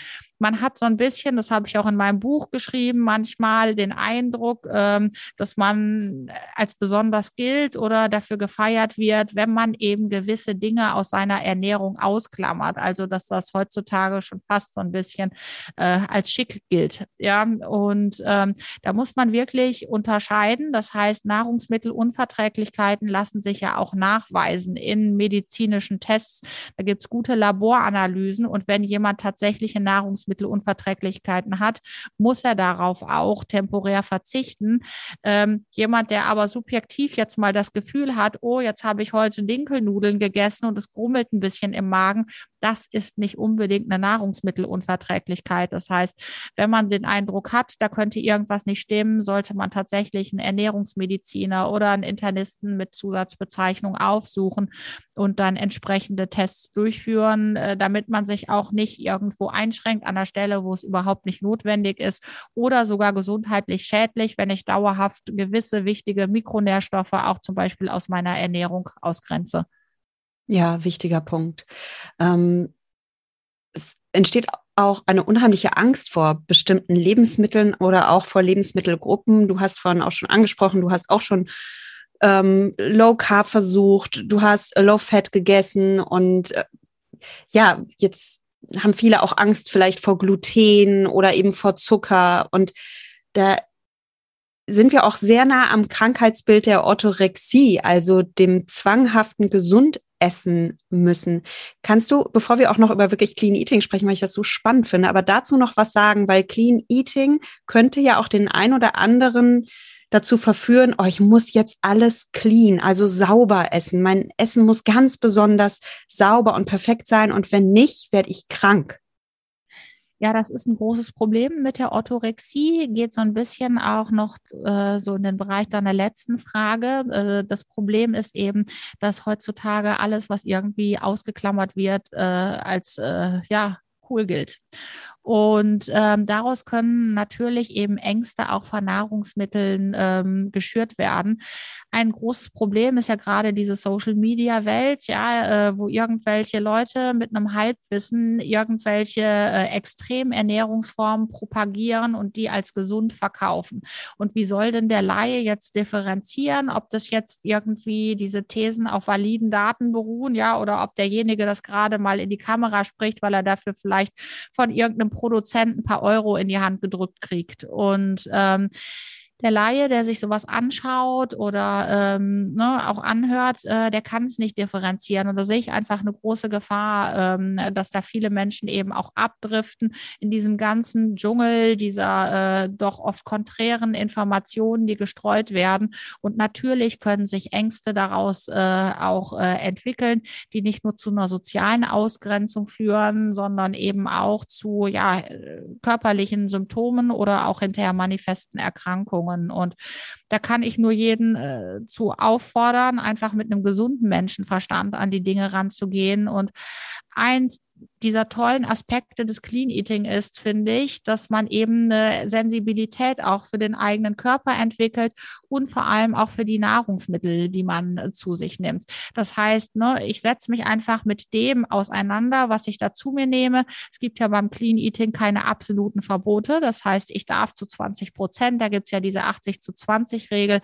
man hat so ein bisschen, das habe ich auch in meinem Buch geschrieben, manchmal den Eindruck, ähm, dass man als besonders gilt oder dafür gefeiert wird, wenn man eben gewisse Dinge aus seiner Ernährung ausklammert. Also dass das heutzutage schon fast so ein bisschen äh, als schick gilt. Ja, und ähm, da muss man wirklich unterscheiden. Das heißt, Nahrungsmittelunverträglichkeiten lassen sich ja auch nachweisen in medizinischen Tests. Da gibt es gute Laboranalysen und wenn jemand tatsächlich in Nahrungsmittel Lebensmittelunverträglichkeiten hat, muss er darauf auch temporär verzichten. Ähm, jemand, der aber subjektiv jetzt mal das Gefühl hat, oh, jetzt habe ich heute Dinkelnudeln gegessen und es grummelt ein bisschen im Magen, das ist nicht unbedingt eine Nahrungsmittelunverträglichkeit. Das heißt, wenn man den Eindruck hat, da könnte irgendwas nicht stimmen, sollte man tatsächlich einen Ernährungsmediziner oder einen Internisten mit Zusatzbezeichnung aufsuchen und dann entsprechende Tests durchführen, äh, damit man sich auch nicht irgendwo einschränkt an der Stelle, wo es überhaupt nicht notwendig ist oder sogar gesundheitlich schädlich, wenn ich dauerhaft gewisse wichtige Mikronährstoffe auch zum Beispiel aus meiner Ernährung ausgrenze. Ja, wichtiger Punkt. Ähm, es entsteht auch eine unheimliche Angst vor bestimmten Lebensmitteln oder auch vor Lebensmittelgruppen. Du hast vorhin auch schon angesprochen, du hast auch schon ähm, Low Carb versucht, du hast Low Fat gegessen und äh, ja, jetzt haben viele auch Angst vielleicht vor Gluten oder eben vor Zucker und da sind wir auch sehr nah am Krankheitsbild der Orthorexie, also dem zwanghaften gesund essen müssen. Kannst du, bevor wir auch noch über wirklich Clean Eating sprechen, weil ich das so spannend finde, aber dazu noch was sagen, weil Clean Eating könnte ja auch den ein oder anderen dazu verführen, oh, ich muss jetzt alles clean, also sauber essen. Mein Essen muss ganz besonders sauber und perfekt sein und wenn nicht, werde ich krank. Ja, das ist ein großes Problem mit der Orthorexie. Geht so ein bisschen auch noch äh, so in den Bereich deiner letzten Frage. Äh, das Problem ist eben, dass heutzutage alles, was irgendwie ausgeklammert wird, äh, als äh, ja cool gilt. Und ähm, daraus können natürlich eben Ängste auch von Nahrungsmitteln ähm, geschürt werden. Ein großes Problem ist ja gerade diese Social-Media-Welt, ja, äh, wo irgendwelche Leute mit einem Halbwissen irgendwelche äh, extremen Ernährungsformen propagieren und die als gesund verkaufen. Und wie soll denn der Laie jetzt differenzieren, ob das jetzt irgendwie diese Thesen auf validen Daten beruhen, ja, oder ob derjenige das gerade mal in die Kamera spricht, weil er dafür vielleicht von irgendeinem Produzent ein paar Euro in die Hand gedrückt kriegt. Und ähm, der Laie, der sich sowas anschaut oder ähm, ne, auch anhört, äh, der kann es nicht differenzieren. Und da sehe ich einfach eine große Gefahr, ähm, dass da viele Menschen eben auch abdriften in diesem ganzen Dschungel dieser äh, doch oft konträren Informationen, die gestreut werden. Und natürlich können sich Ängste daraus äh, auch äh, entwickeln, die nicht nur zu einer sozialen Ausgrenzung führen, sondern eben auch zu ja, äh, körperlichen Symptomen oder auch hinterher manifesten Erkrankungen. Erfahrungen. Und da kann ich nur jeden äh, zu auffordern, einfach mit einem gesunden Menschenverstand an die Dinge ranzugehen. Und eins dieser tollen Aspekte des Clean Eating ist, finde ich, dass man eben eine Sensibilität auch für den eigenen Körper entwickelt und vor allem auch für die Nahrungsmittel, die man äh, zu sich nimmt. Das heißt, ne, ich setze mich einfach mit dem auseinander, was ich da zu mir nehme. Es gibt ja beim Clean Eating keine absoluten Verbote. Das heißt, ich darf zu 20 Prozent, da gibt es ja diese 80 zu 20 Regel,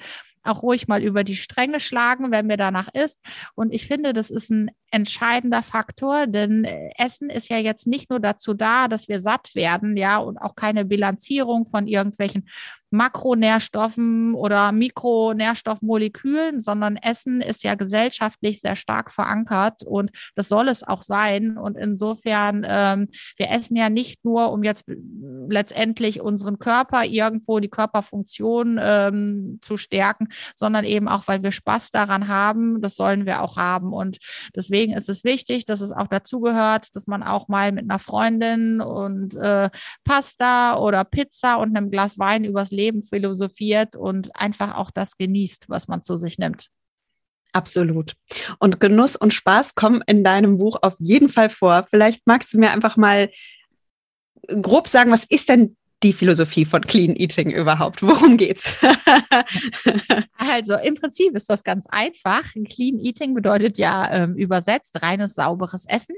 auch ruhig mal über die Stränge schlagen, wenn mir danach ist. Und ich finde, das ist ein entscheidender Faktor, denn äh, Essen ist ja jetzt nicht nur dazu da, dass wir satt werden, ja, und auch keine Bilanzierung von irgendwelchen Makronährstoffen oder Mikronährstoffmolekülen, sondern Essen ist ja gesellschaftlich sehr stark verankert und das soll es auch sein. Und insofern, ähm, wir essen ja nicht nur, um jetzt letztendlich unseren Körper irgendwo die Körperfunktion ähm, zu stärken, sondern eben auch, weil wir Spaß daran haben. Das sollen wir auch haben. Und deswegen ist es wichtig, dass es auch dazugehört, dass man auch mal mit einer Freundin und äh, Pasta oder Pizza und einem Glas Wein übers Leben philosophiert und einfach auch das genießt, was man zu sich nimmt. Absolut. Und Genuss und Spaß kommen in deinem Buch auf jeden Fall vor. Vielleicht magst du mir einfach mal grob sagen, was ist denn die Philosophie von Clean Eating überhaupt? Worum geht's? also im Prinzip ist das ganz einfach. Clean Eating bedeutet ja ähm, übersetzt reines sauberes Essen.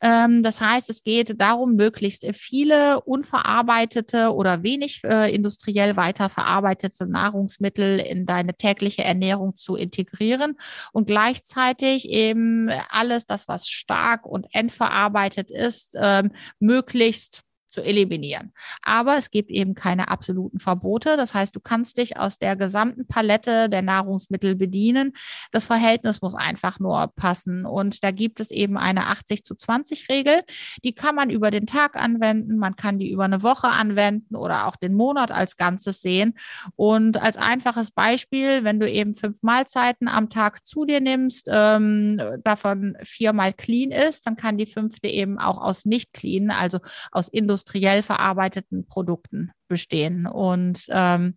Ähm, das heißt, es geht darum, möglichst viele unverarbeitete oder wenig äh, industriell weiterverarbeitete Nahrungsmittel in deine tägliche Ernährung zu integrieren und gleichzeitig eben alles das, was stark und endverarbeitet ist, ähm, möglichst zu eliminieren. Aber es gibt eben keine absoluten Verbote. Das heißt, du kannst dich aus der gesamten Palette der Nahrungsmittel bedienen. Das Verhältnis muss einfach nur passen. Und da gibt es eben eine 80 zu 20 Regel. Die kann man über den Tag anwenden. Man kann die über eine Woche anwenden oder auch den Monat als Ganzes sehen. Und als einfaches Beispiel, wenn du eben fünf Mahlzeiten am Tag zu dir nimmst, ähm, davon viermal clean ist, dann kann die fünfte eben auch aus nicht clean, also aus Industrie industriell verarbeiteten Produkten bestehen. Und ähm,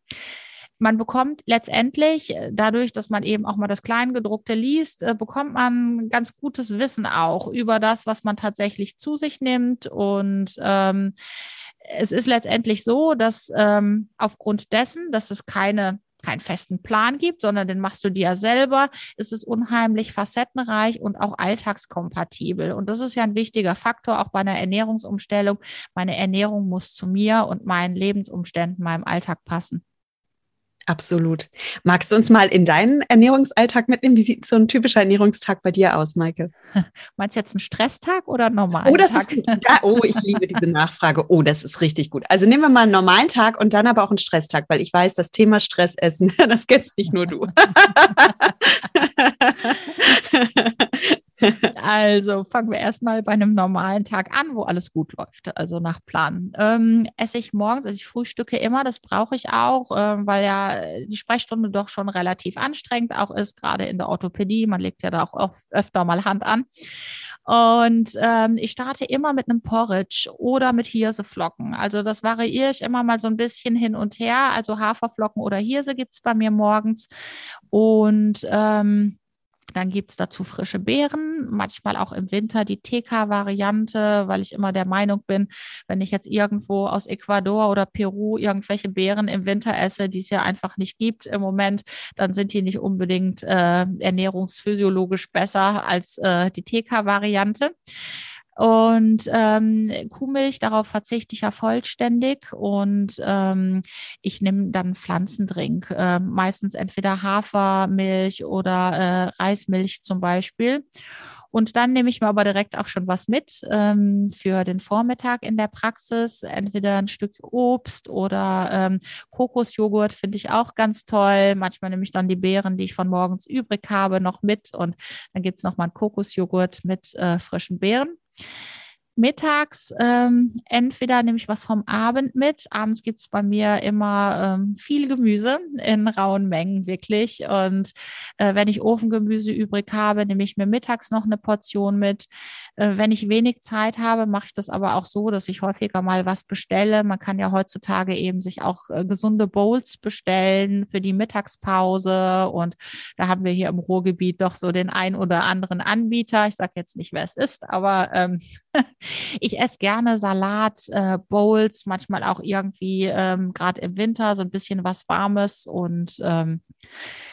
man bekommt letztendlich äh, dadurch, dass man eben auch mal das Kleingedruckte liest, äh, bekommt man ganz gutes Wissen auch über das, was man tatsächlich zu sich nimmt. Und ähm, es ist letztendlich so, dass ähm, aufgrund dessen, dass es keine keinen festen Plan gibt, sondern den machst du dir selber, ist es unheimlich facettenreich und auch alltagskompatibel. Und das ist ja ein wichtiger Faktor auch bei einer Ernährungsumstellung. Meine Ernährung muss zu mir und meinen Lebensumständen, meinem Alltag passen. Absolut. Magst du uns mal in deinen Ernährungsalltag mitnehmen? Wie sieht so ein typischer Ernährungstag bei dir aus, Maike? Meinst du jetzt einen Stresstag oder einen normalen oh, das Tag? Ist, da, oh, ich liebe diese Nachfrage. Oh, das ist richtig gut. Also nehmen wir mal einen normalen Tag und dann aber auch einen Stresstag, weil ich weiß, das Thema Stressessen, das kennst nicht nur du. Also fangen wir erstmal bei einem normalen Tag an, wo alles gut läuft, also nach Plan. Ähm, esse ich morgens, also ich frühstücke immer, das brauche ich auch, äh, weil ja die Sprechstunde doch schon relativ anstrengend auch ist, gerade in der Orthopädie. Man legt ja da auch oft, öfter mal Hand an. Und ähm, ich starte immer mit einem Porridge oder mit Hirseflocken. Also das variiere ich immer mal so ein bisschen hin und her. Also Haferflocken oder Hirse gibt es bei mir morgens. Und ähm, Dann gibt es dazu frische Beeren, manchmal auch im Winter die TK-Variante, weil ich immer der Meinung bin, wenn ich jetzt irgendwo aus Ecuador oder Peru irgendwelche Beeren im Winter esse, die es ja einfach nicht gibt im Moment, dann sind die nicht unbedingt äh, ernährungsphysiologisch besser als äh, die TK-Variante. Und ähm, Kuhmilch, darauf verzichte ich ja vollständig. Und ähm, ich nehme dann Pflanzendrink, äh, meistens entweder Hafermilch oder äh, Reismilch zum Beispiel. Und dann nehme ich mir aber direkt auch schon was mit ähm, für den Vormittag in der Praxis. Entweder ein Stück Obst oder ähm, Kokosjoghurt finde ich auch ganz toll. Manchmal nehme ich dann die Beeren, die ich von morgens übrig habe, noch mit. Und dann gibt es nochmal einen Kokosjoghurt mit äh, frischen Beeren. Mittags ähm, entweder nehme ich was vom Abend mit. Abends gibt es bei mir immer ähm, viel Gemüse in rauen Mengen, wirklich. Und äh, wenn ich Ofengemüse übrig habe, nehme ich mir mittags noch eine Portion mit. Äh, wenn ich wenig Zeit habe, mache ich das aber auch so, dass ich häufiger mal was bestelle. Man kann ja heutzutage eben sich auch äh, gesunde Bowls bestellen für die Mittagspause. Und da haben wir hier im Ruhrgebiet doch so den ein oder anderen Anbieter. Ich sage jetzt nicht, wer es ist, aber ähm, ich esse gerne Salat, äh, Bowls, manchmal auch irgendwie ähm, gerade im Winter so ein bisschen was Warmes. Und ähm,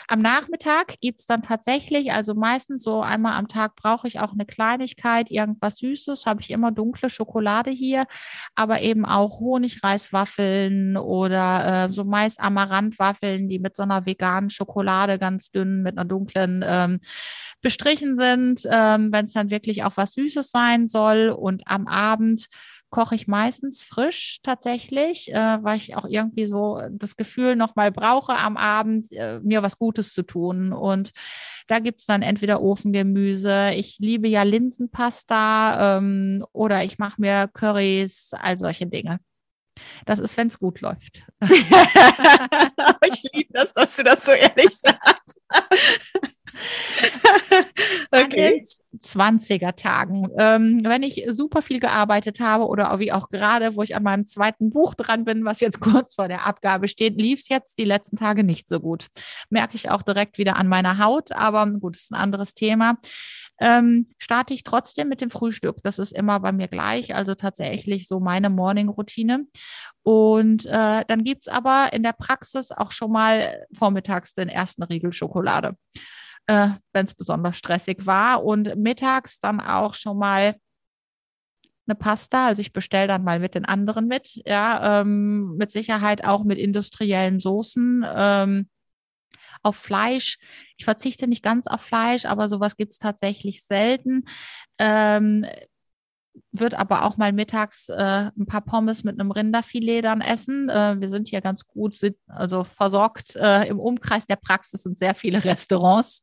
am Nachmittag gibt es dann tatsächlich, also meistens so einmal am Tag brauche ich auch eine Kleinigkeit, irgendwas Süßes, habe ich immer dunkle Schokolade hier, aber eben auch Honigreiswaffeln oder äh, so Mais-Amaranth-Waffeln, die mit so einer veganen Schokolade ganz dünn mit einer dunklen ähm, bestrichen sind, ähm, wenn es dann wirklich auch was Süßes sein soll. Und am Abend koche ich meistens frisch tatsächlich, äh, weil ich auch irgendwie so das Gefühl nochmal brauche am Abend, äh, mir was Gutes zu tun. Und da gibt es dann entweder Ofengemüse, ich liebe ja Linsenpasta ähm, oder ich mache mir Currys, all solche Dinge. Das ist, wenn es gut läuft. ich liebe das, dass du das so ehrlich sagst. okay. 20er Tagen. Ähm, wenn ich super viel gearbeitet habe oder wie auch gerade, wo ich an meinem zweiten Buch dran bin, was jetzt kurz vor der Abgabe steht, lief es jetzt die letzten Tage nicht so gut. Merke ich auch direkt wieder an meiner Haut, aber gut, ist ein anderes Thema. Ähm, starte ich trotzdem mit dem Frühstück. Das ist immer bei mir gleich, also tatsächlich so meine Morning-Routine. Und äh, dann es aber in der Praxis auch schon mal vormittags den ersten Riegel Schokolade äh, wenn es besonders stressig war. Und mittags dann auch schon mal eine Pasta. Also ich bestelle dann mal mit den anderen mit. Ja, ähm, mit Sicherheit auch mit industriellen Soßen. Ähm, auf Fleisch. Ich verzichte nicht ganz auf Fleisch, aber sowas gibt es tatsächlich selten. Ähm, wird aber auch mal mittags äh, ein paar Pommes mit einem Rinderfilet dann essen. Äh, wir sind hier ganz gut sind, also versorgt. Äh, Im Umkreis der Praxis sind sehr viele Restaurants.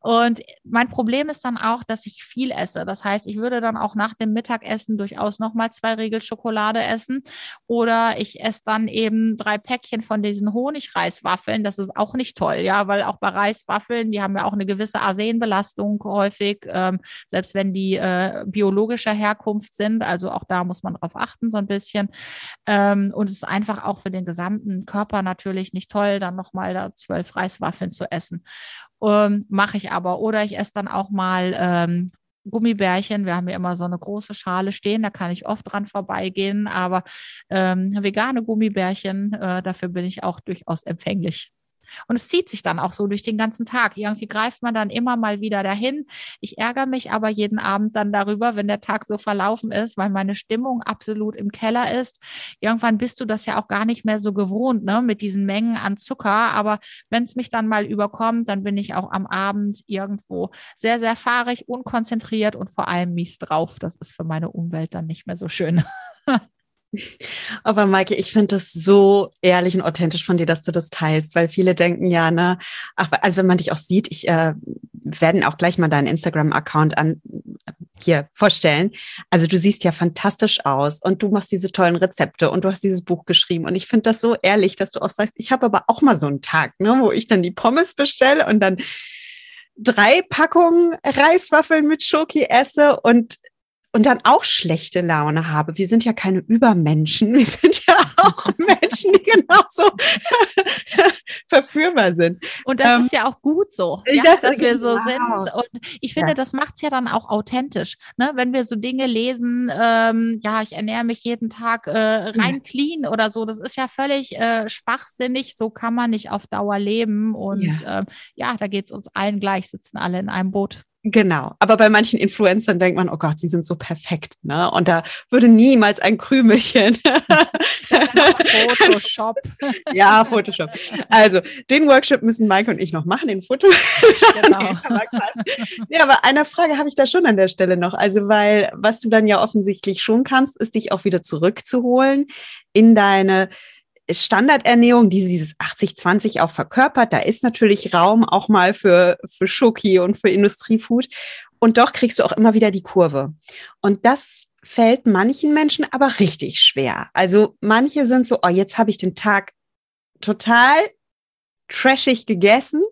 Und mein Problem ist dann auch, dass ich viel esse. Das heißt, ich würde dann auch nach dem Mittagessen durchaus nochmal zwei Riegel Schokolade essen. Oder ich esse dann eben drei Päckchen von diesen Honigreiswaffeln. Das ist auch nicht toll, ja, weil auch bei Reiswaffeln, die haben ja auch eine gewisse Arsenbelastung häufig, ähm, selbst wenn die äh, biologischer Herkunft Herkunft sind. Also auch da muss man drauf achten, so ein bisschen. Ähm, und es ist einfach auch für den gesamten Körper natürlich nicht toll, dann nochmal da zwölf Reiswaffeln zu essen. Ähm, Mache ich aber. Oder ich esse dann auch mal ähm, Gummibärchen. Wir haben ja immer so eine große Schale stehen, da kann ich oft dran vorbeigehen, aber ähm, vegane Gummibärchen, äh, dafür bin ich auch durchaus empfänglich. Und es zieht sich dann auch so durch den ganzen Tag. Irgendwie greift man dann immer mal wieder dahin. Ich ärgere mich aber jeden Abend dann darüber, wenn der Tag so verlaufen ist, weil meine Stimmung absolut im Keller ist. Irgendwann bist du das ja auch gar nicht mehr so gewohnt, ne, mit diesen Mengen an Zucker. Aber wenn es mich dann mal überkommt, dann bin ich auch am Abend irgendwo sehr, sehr fahrig, unkonzentriert und vor allem mies drauf. Das ist für meine Umwelt dann nicht mehr so schön. Aber Maike, ich finde das so ehrlich und authentisch von dir, dass du das teilst, weil viele denken ja, ne, ach, also wenn man dich auch sieht, ich äh, werden auch gleich mal deinen Instagram-Account an hier vorstellen. Also du siehst ja fantastisch aus und du machst diese tollen Rezepte und du hast dieses Buch geschrieben und ich finde das so ehrlich, dass du auch sagst, ich habe aber auch mal so einen Tag, ne, wo ich dann die Pommes bestelle und dann drei Packungen Reiswaffeln mit Schoki esse und und dann auch schlechte Laune habe. Wir sind ja keine Übermenschen. Wir sind ja auch Menschen, die genauso verführbar sind. Und das ähm, ist ja auch gut so, ja, das dass wir genau. so sind. Und ich finde, ja. das macht es ja dann auch authentisch. Ne? Wenn wir so Dinge lesen, ähm, ja, ich ernähre mich jeden Tag äh, rein ja. clean oder so, das ist ja völlig äh, schwachsinnig. So kann man nicht auf Dauer leben. Und ja, ähm, ja da geht es uns allen gleich, sitzen alle in einem Boot. Genau. Aber bei manchen Influencern denkt man, oh Gott, sie sind so perfekt, ne? Und da würde niemals ein Krümelchen. Photoshop. ja, Photoshop. Also, den Workshop müssen Mike und ich noch machen, den Foto. Genau. ja, aber eine Frage habe ich da schon an der Stelle noch. Also, weil, was du dann ja offensichtlich schon kannst, ist dich auch wieder zurückzuholen in deine Standardernährung, die dieses 80-20 auch verkörpert. Da ist natürlich Raum auch mal für, für Schoki und für Industriefood. Und doch kriegst du auch immer wieder die Kurve. Und das fällt manchen Menschen aber richtig schwer. Also manche sind so, oh, jetzt habe ich den Tag total trashig gegessen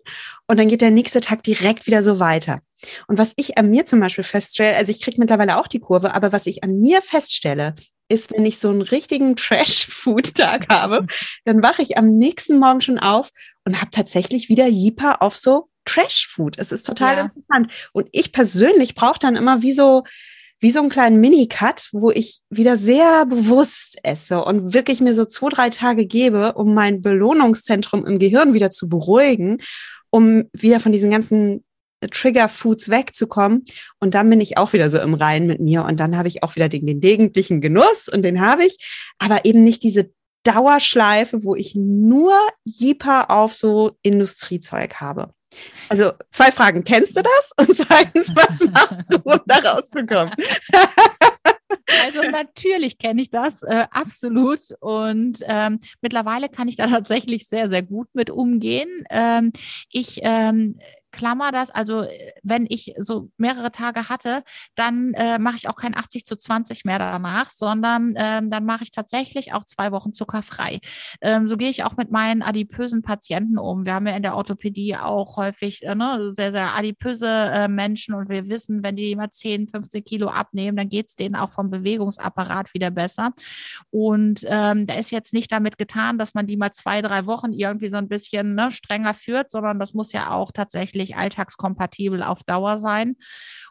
und dann geht der nächste Tag direkt wieder so weiter. Und was ich an mir zum Beispiel feststelle, also ich kriege mittlerweile auch die Kurve, aber was ich an mir feststelle, ist, wenn ich so einen richtigen Trash-Food-Tag habe, dann wache ich am nächsten Morgen schon auf und habe tatsächlich wieder Jipa auf so Trash-Food. Es ist total ja. interessant. Und ich persönlich brauche dann immer wie so, wie so einen kleinen Mini-Cut, wo ich wieder sehr bewusst esse und wirklich mir so zwei, drei Tage gebe, um mein Belohnungszentrum im Gehirn wieder zu beruhigen, um wieder von diesen ganzen Trigger-Foods wegzukommen. Und dann bin ich auch wieder so im Reinen mit mir. Und dann habe ich auch wieder den gelegentlichen Genuss und den habe ich, aber eben nicht diese Dauerschleife, wo ich nur Jeeper auf so Industriezeug habe. Also zwei Fragen. Kennst du das? Und zweitens, was machst du, um da rauszukommen? Also natürlich kenne ich das äh, absolut und ähm, mittlerweile kann ich da tatsächlich sehr, sehr gut mit umgehen. Ähm, ich ähm, klammer das, also äh, wenn ich so mehrere Tage hatte, dann äh, mache ich auch kein 80 zu 20 mehr danach, sondern ähm, dann mache ich tatsächlich auch zwei Wochen zuckerfrei. Ähm, so gehe ich auch mit meinen adipösen Patienten um. Wir haben ja in der Orthopädie auch häufig äh, ne, sehr, sehr adipöse äh, Menschen und wir wissen, wenn die immer 10, 15 Kilo abnehmen, dann geht es denen auch vom Bewegungsapparat wieder besser. Und ähm, da ist jetzt nicht damit getan, dass man die mal zwei, drei Wochen irgendwie so ein bisschen ne, strenger führt, sondern das muss ja auch tatsächlich wirklich alltagskompatibel auf Dauer sein.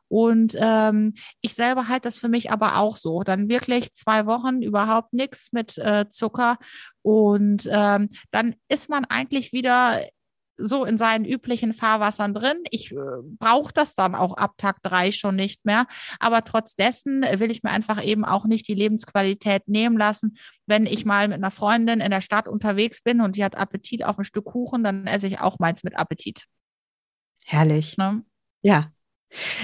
Und ähm, ich selber halte das für mich aber auch so. Dann wirklich zwei Wochen überhaupt nichts mit äh, Zucker. Und ähm, dann ist man eigentlich wieder so in seinen üblichen Fahrwassern drin. Ich äh, brauche das dann auch ab Tag drei schon nicht mehr. Aber trotz dessen will ich mir einfach eben auch nicht die Lebensqualität nehmen lassen. Wenn ich mal mit einer Freundin in der Stadt unterwegs bin und die hat Appetit auf ein Stück Kuchen, dann esse ich auch meins mit Appetit. Herrlich. Ne? Ja.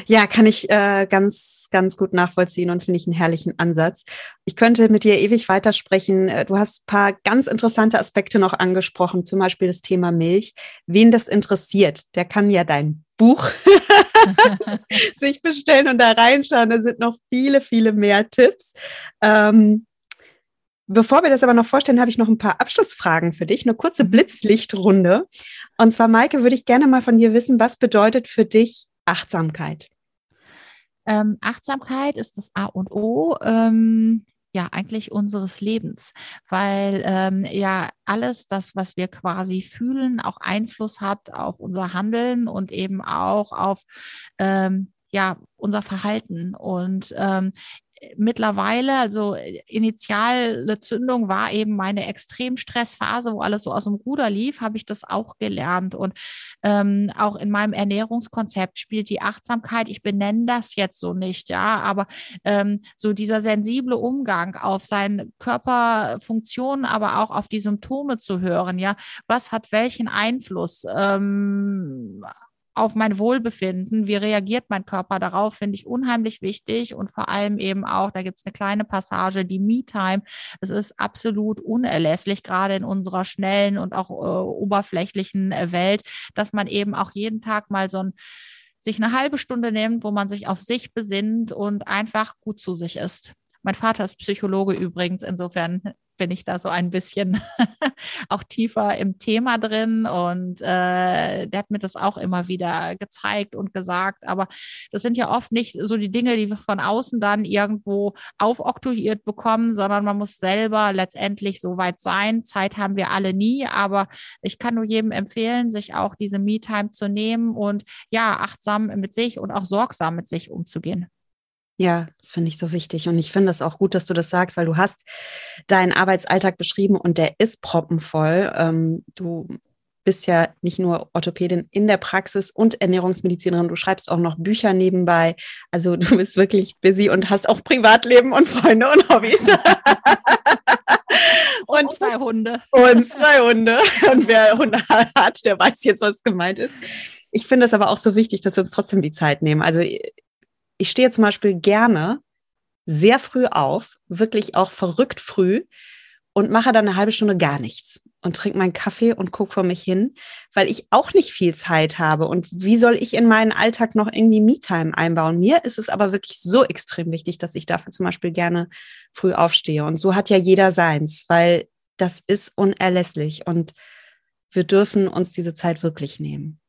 Ja, kann ich äh, ganz, ganz gut nachvollziehen und finde ich einen herrlichen Ansatz. Ich könnte mit dir ewig weitersprechen. Äh, du hast ein paar ganz interessante Aspekte noch angesprochen, zum Beispiel das Thema Milch. Wen das interessiert, der kann ja dein Buch sich bestellen und da reinschauen. Da sind noch viele, viele mehr Tipps. Ähm, Bevor wir das aber noch vorstellen, habe ich noch ein paar Abschlussfragen für dich, eine kurze mhm. Blitzlichtrunde. Und zwar, Maike, würde ich gerne mal von dir wissen, was bedeutet für dich Achtsamkeit? Ähm, Achtsamkeit ist das A und O. Ähm, ja, eigentlich unseres Lebens, weil ähm, ja alles das, was wir quasi fühlen, auch Einfluss hat auf unser Handeln und eben auch auf ähm, ja, unser Verhalten. Und ähm, mittlerweile, also initiale Zündung war eben meine Extremstressphase, wo alles so aus dem Ruder lief, habe ich das auch gelernt. Und ähm, auch in meinem Ernährungskonzept spielt die Achtsamkeit, ich benenne das jetzt so nicht, ja, aber ähm, so dieser sensible Umgang auf seine Körperfunktionen, aber auch auf die Symptome zu hören, ja, was hat welchen Einfluss ähm, auf mein Wohlbefinden, wie reagiert mein Körper darauf, finde ich unheimlich wichtig und vor allem eben auch, da gibt es eine kleine Passage, die Me-Time. Es ist absolut unerlässlich, gerade in unserer schnellen und auch äh, oberflächlichen äh, Welt, dass man eben auch jeden Tag mal so ein sich eine halbe Stunde nimmt, wo man sich auf sich besinnt und einfach gut zu sich ist. Mein Vater ist Psychologe übrigens, insofern bin ich da so ein bisschen auch tiefer im Thema drin und äh, der hat mir das auch immer wieder gezeigt und gesagt. Aber das sind ja oft nicht so die Dinge, die wir von außen dann irgendwo aufoktroyiert bekommen, sondern man muss selber letztendlich so weit sein. Zeit haben wir alle nie, aber ich kann nur jedem empfehlen, sich auch diese Me-Time zu nehmen und ja, achtsam mit sich und auch sorgsam mit sich umzugehen. Ja, das finde ich so wichtig. Und ich finde es auch gut, dass du das sagst, weil du hast deinen Arbeitsalltag beschrieben und der ist proppenvoll. Ähm, du bist ja nicht nur Orthopädin in der Praxis und Ernährungsmedizinerin, du schreibst auch noch Bücher nebenbei. Also du bist wirklich busy und hast auch Privatleben und Freunde und Hobbys. und zwei Hunde. Und zwei Hunde. Und wer Hunde hat, der weiß jetzt, was gemeint ist. Ich finde es aber auch so wichtig, dass wir uns trotzdem die Zeit nehmen. Also ich stehe zum Beispiel gerne sehr früh auf, wirklich auch verrückt früh und mache dann eine halbe Stunde gar nichts und trinke meinen Kaffee und gucke vor mich hin, weil ich auch nicht viel Zeit habe. Und wie soll ich in meinen Alltag noch irgendwie Me-Time einbauen? Mir ist es aber wirklich so extrem wichtig, dass ich dafür zum Beispiel gerne früh aufstehe. Und so hat ja jeder seins, weil das ist unerlässlich und wir dürfen uns diese Zeit wirklich nehmen.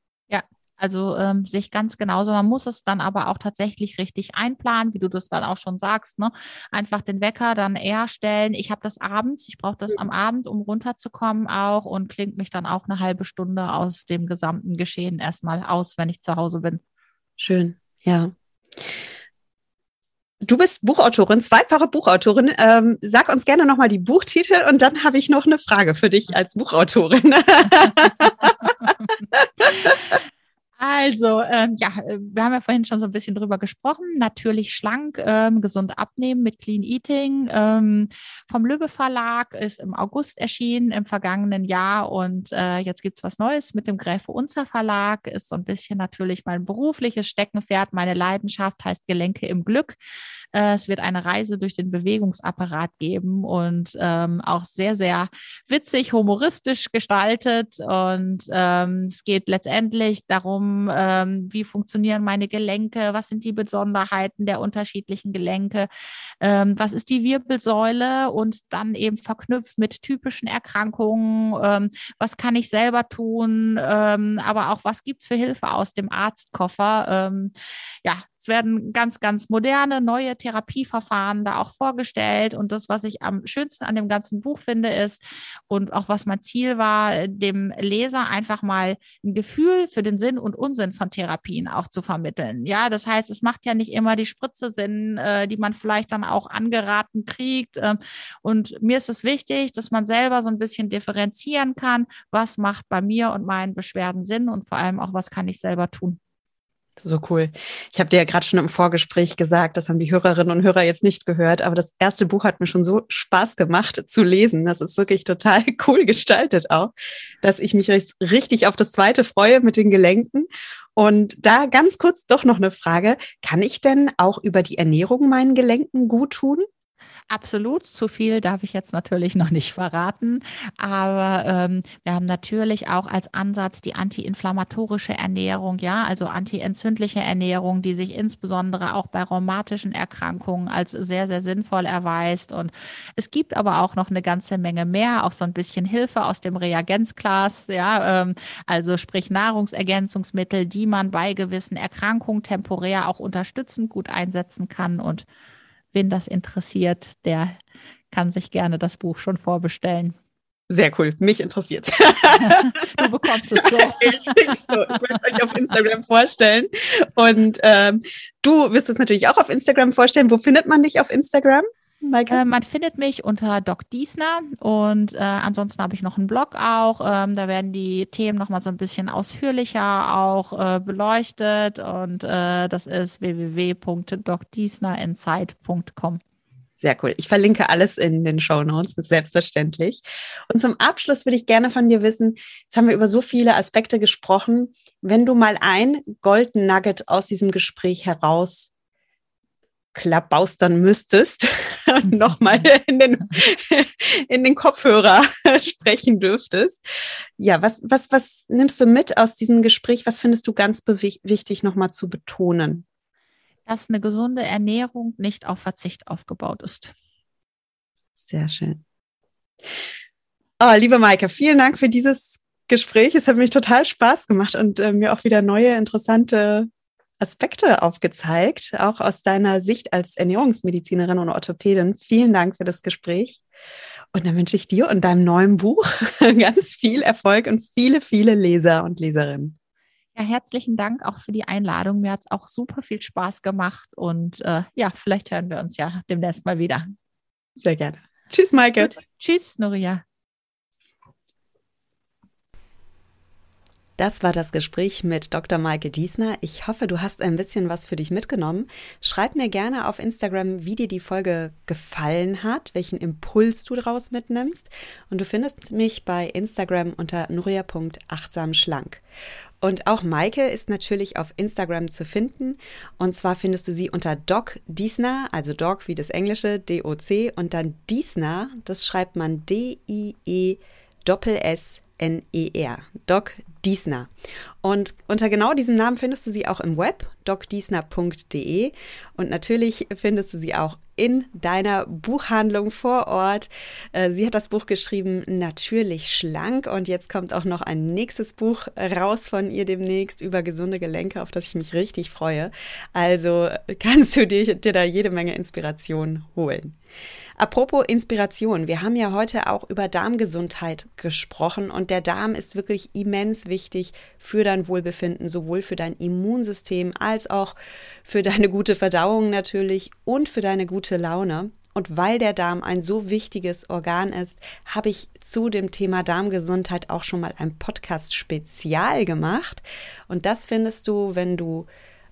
Also ähm, sich ganz genauso. Man muss es dann aber auch tatsächlich richtig einplanen, wie du das dann auch schon sagst. Ne? Einfach den Wecker dann eher stellen. Ich habe das abends, ich brauche das am Abend, um runterzukommen auch und klingt mich dann auch eine halbe Stunde aus dem gesamten Geschehen erstmal aus, wenn ich zu Hause bin. Schön, ja. Du bist Buchautorin, zweifache Buchautorin. Ähm, sag uns gerne nochmal die Buchtitel und dann habe ich noch eine Frage für dich als Buchautorin. Also, ähm, ja, äh, wir haben ja vorhin schon so ein bisschen drüber gesprochen. Natürlich schlank, ähm, gesund abnehmen mit Clean Eating. Ähm, vom Löbe Verlag ist im August erschienen, im vergangenen Jahr. Und äh, jetzt gibt's was Neues mit dem Gräfe Unzer Verlag. Ist so ein bisschen natürlich mein berufliches Steckenpferd. Meine Leidenschaft heißt Gelenke im Glück. Äh, es wird eine Reise durch den Bewegungsapparat geben und ähm, auch sehr, sehr witzig, humoristisch gestaltet. Und ähm, es geht letztendlich darum, ähm, wie funktionieren meine Gelenke, was sind die Besonderheiten der unterschiedlichen Gelenke, ähm, was ist die Wirbelsäule und dann eben verknüpft mit typischen Erkrankungen, ähm, was kann ich selber tun, ähm, aber auch was gibt's für Hilfe aus dem Arztkoffer. Ähm, ja, es werden ganz, ganz moderne, neue Therapieverfahren da auch vorgestellt. Und das, was ich am schönsten an dem ganzen Buch finde, ist und auch was mein Ziel war, dem Leser einfach mal ein Gefühl für den Sinn und Unsinn von Therapien auch zu vermitteln. Ja, das heißt, es macht ja nicht immer die Spritze Sinn, äh, die man vielleicht dann auch angeraten kriegt. Ähm, und mir ist es wichtig, dass man selber so ein bisschen differenzieren kann, was macht bei mir und meinen Beschwerden Sinn und vor allem auch, was kann ich selber tun. So cool. Ich habe dir ja gerade schon im Vorgespräch gesagt, das haben die Hörerinnen und Hörer jetzt nicht gehört, aber das erste Buch hat mir schon so Spaß gemacht zu lesen. Das ist wirklich total cool gestaltet auch, dass ich mich richtig auf das zweite freue mit den Gelenken. Und da ganz kurz doch noch eine Frage. Kann ich denn auch über die Ernährung meinen Gelenken gut tun? Absolut, zu viel darf ich jetzt natürlich noch nicht verraten, aber ähm, wir haben natürlich auch als Ansatz die antiinflammatorische Ernährung, ja, also antientzündliche Ernährung, die sich insbesondere auch bei rheumatischen Erkrankungen als sehr, sehr sinnvoll erweist. Und es gibt aber auch noch eine ganze Menge mehr, auch so ein bisschen Hilfe aus dem Reagenzglas, ja, ähm, also sprich Nahrungsergänzungsmittel, die man bei gewissen Erkrankungen temporär auch unterstützend gut einsetzen kann und wen das interessiert, der kann sich gerne das Buch schon vorbestellen. Sehr cool. Mich interessiert Du bekommst es so. ich, so. ich möchte euch auf Instagram vorstellen. Und ähm, du wirst es natürlich auch auf Instagram vorstellen. Wo findet man dich auf Instagram? Äh, man findet mich unter Doc Diesner und äh, ansonsten habe ich noch einen Blog auch. Ähm, da werden die Themen nochmal so ein bisschen ausführlicher auch äh, beleuchtet und äh, das ist www.docdiesnerinsight.com. Sehr cool. Ich verlinke alles in den Show Notes, selbstverständlich. Und zum Abschluss würde ich gerne von dir wissen, jetzt haben wir über so viele Aspekte gesprochen. Wenn du mal ein Golden Nugget aus diesem Gespräch heraus klappbaustern müsstest, nochmal in den, in den Kopfhörer sprechen dürftest. Ja, was, was, was nimmst du mit aus diesem Gespräch? Was findest du ganz wichtig nochmal zu betonen? Dass eine gesunde Ernährung nicht auf Verzicht aufgebaut ist. Sehr schön. Oh, liebe Maike, vielen Dank für dieses Gespräch. Es hat mich total Spaß gemacht und äh, mir auch wieder neue interessante Aspekte aufgezeigt, auch aus deiner Sicht als Ernährungsmedizinerin und Orthopädin. Vielen Dank für das Gespräch. Und dann wünsche ich dir und deinem neuen Buch ganz viel Erfolg und viele, viele Leser und Leserinnen. Ja, herzlichen Dank auch für die Einladung. Mir hat es auch super viel Spaß gemacht und äh, ja, vielleicht hören wir uns ja demnächst mal wieder. Sehr gerne. Tschüss, Maike. Gut. Tschüss, Noria. Das war das Gespräch mit Dr. Maike Diesner. Ich hoffe, du hast ein bisschen was für dich mitgenommen. Schreib mir gerne auf Instagram, wie dir die Folge gefallen hat, welchen Impuls du daraus mitnimmst. Und du findest mich bei Instagram unter nuria.achtsamschlank. Und auch Maike ist natürlich auf Instagram zu finden. Und zwar findest du sie unter Doc Diesner, also Doc wie das englische, D-O-C, und dann Diesner, das schreibt man D-I-E-S-S. N-E-R, Doc Diesner. Und unter genau diesem Namen findest du sie auch im Web, docdiesner.de. Und natürlich findest du sie auch in deiner Buchhandlung vor Ort. Äh, sie hat das Buch geschrieben, Natürlich schlank. Und jetzt kommt auch noch ein nächstes Buch raus von ihr demnächst über gesunde Gelenke, auf das ich mich richtig freue. Also kannst du dir, dir da jede Menge Inspiration holen. Apropos Inspiration, wir haben ja heute auch über Darmgesundheit gesprochen und der Darm ist wirklich immens wichtig für dein Wohlbefinden, sowohl für dein Immunsystem als auch für deine gute Verdauung natürlich und für deine gute Laune. Und weil der Darm ein so wichtiges Organ ist, habe ich zu dem Thema Darmgesundheit auch schon mal ein Podcast-Spezial gemacht. Und das findest du, wenn du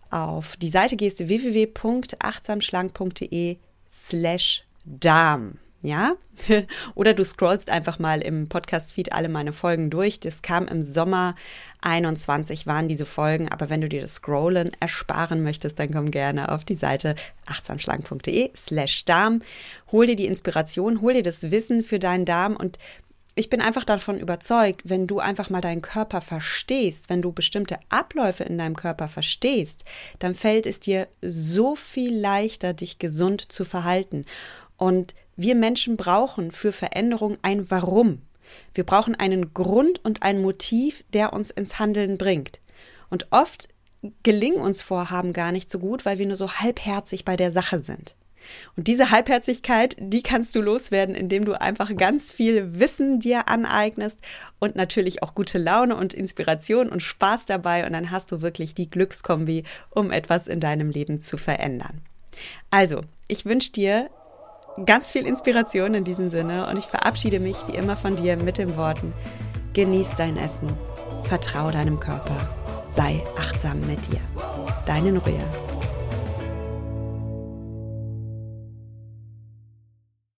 auf die Seite gehst www.achtsamschlank.de slash Darm. Ja? Oder du scrollst einfach mal im Podcast-Feed alle meine Folgen durch. Das kam im Sommer 21 waren diese Folgen, aber wenn du dir das Scrollen ersparen möchtest, dann komm gerne auf die Seite achtsamschlank.de slash Darm. Hol dir die Inspiration, hol dir das Wissen für deinen Darm und ich bin einfach davon überzeugt, wenn du einfach mal deinen Körper verstehst, wenn du bestimmte Abläufe in deinem Körper verstehst, dann fällt es dir so viel leichter, dich gesund zu verhalten. Und wir Menschen brauchen für Veränderung ein Warum. Wir brauchen einen Grund und ein Motiv, der uns ins Handeln bringt. Und oft gelingen uns Vorhaben gar nicht so gut, weil wir nur so halbherzig bei der Sache sind. Und diese Halbherzigkeit, die kannst du loswerden, indem du einfach ganz viel Wissen dir aneignest und natürlich auch gute Laune und Inspiration und Spaß dabei. Und dann hast du wirklich die Glückskombi, um etwas in deinem Leben zu verändern. Also, ich wünsche dir ganz viel Inspiration in diesem Sinne und ich verabschiede mich wie immer von dir mit den Worten, genieß dein Essen, vertraue deinem Körper, sei achtsam mit dir. Deine Nuria.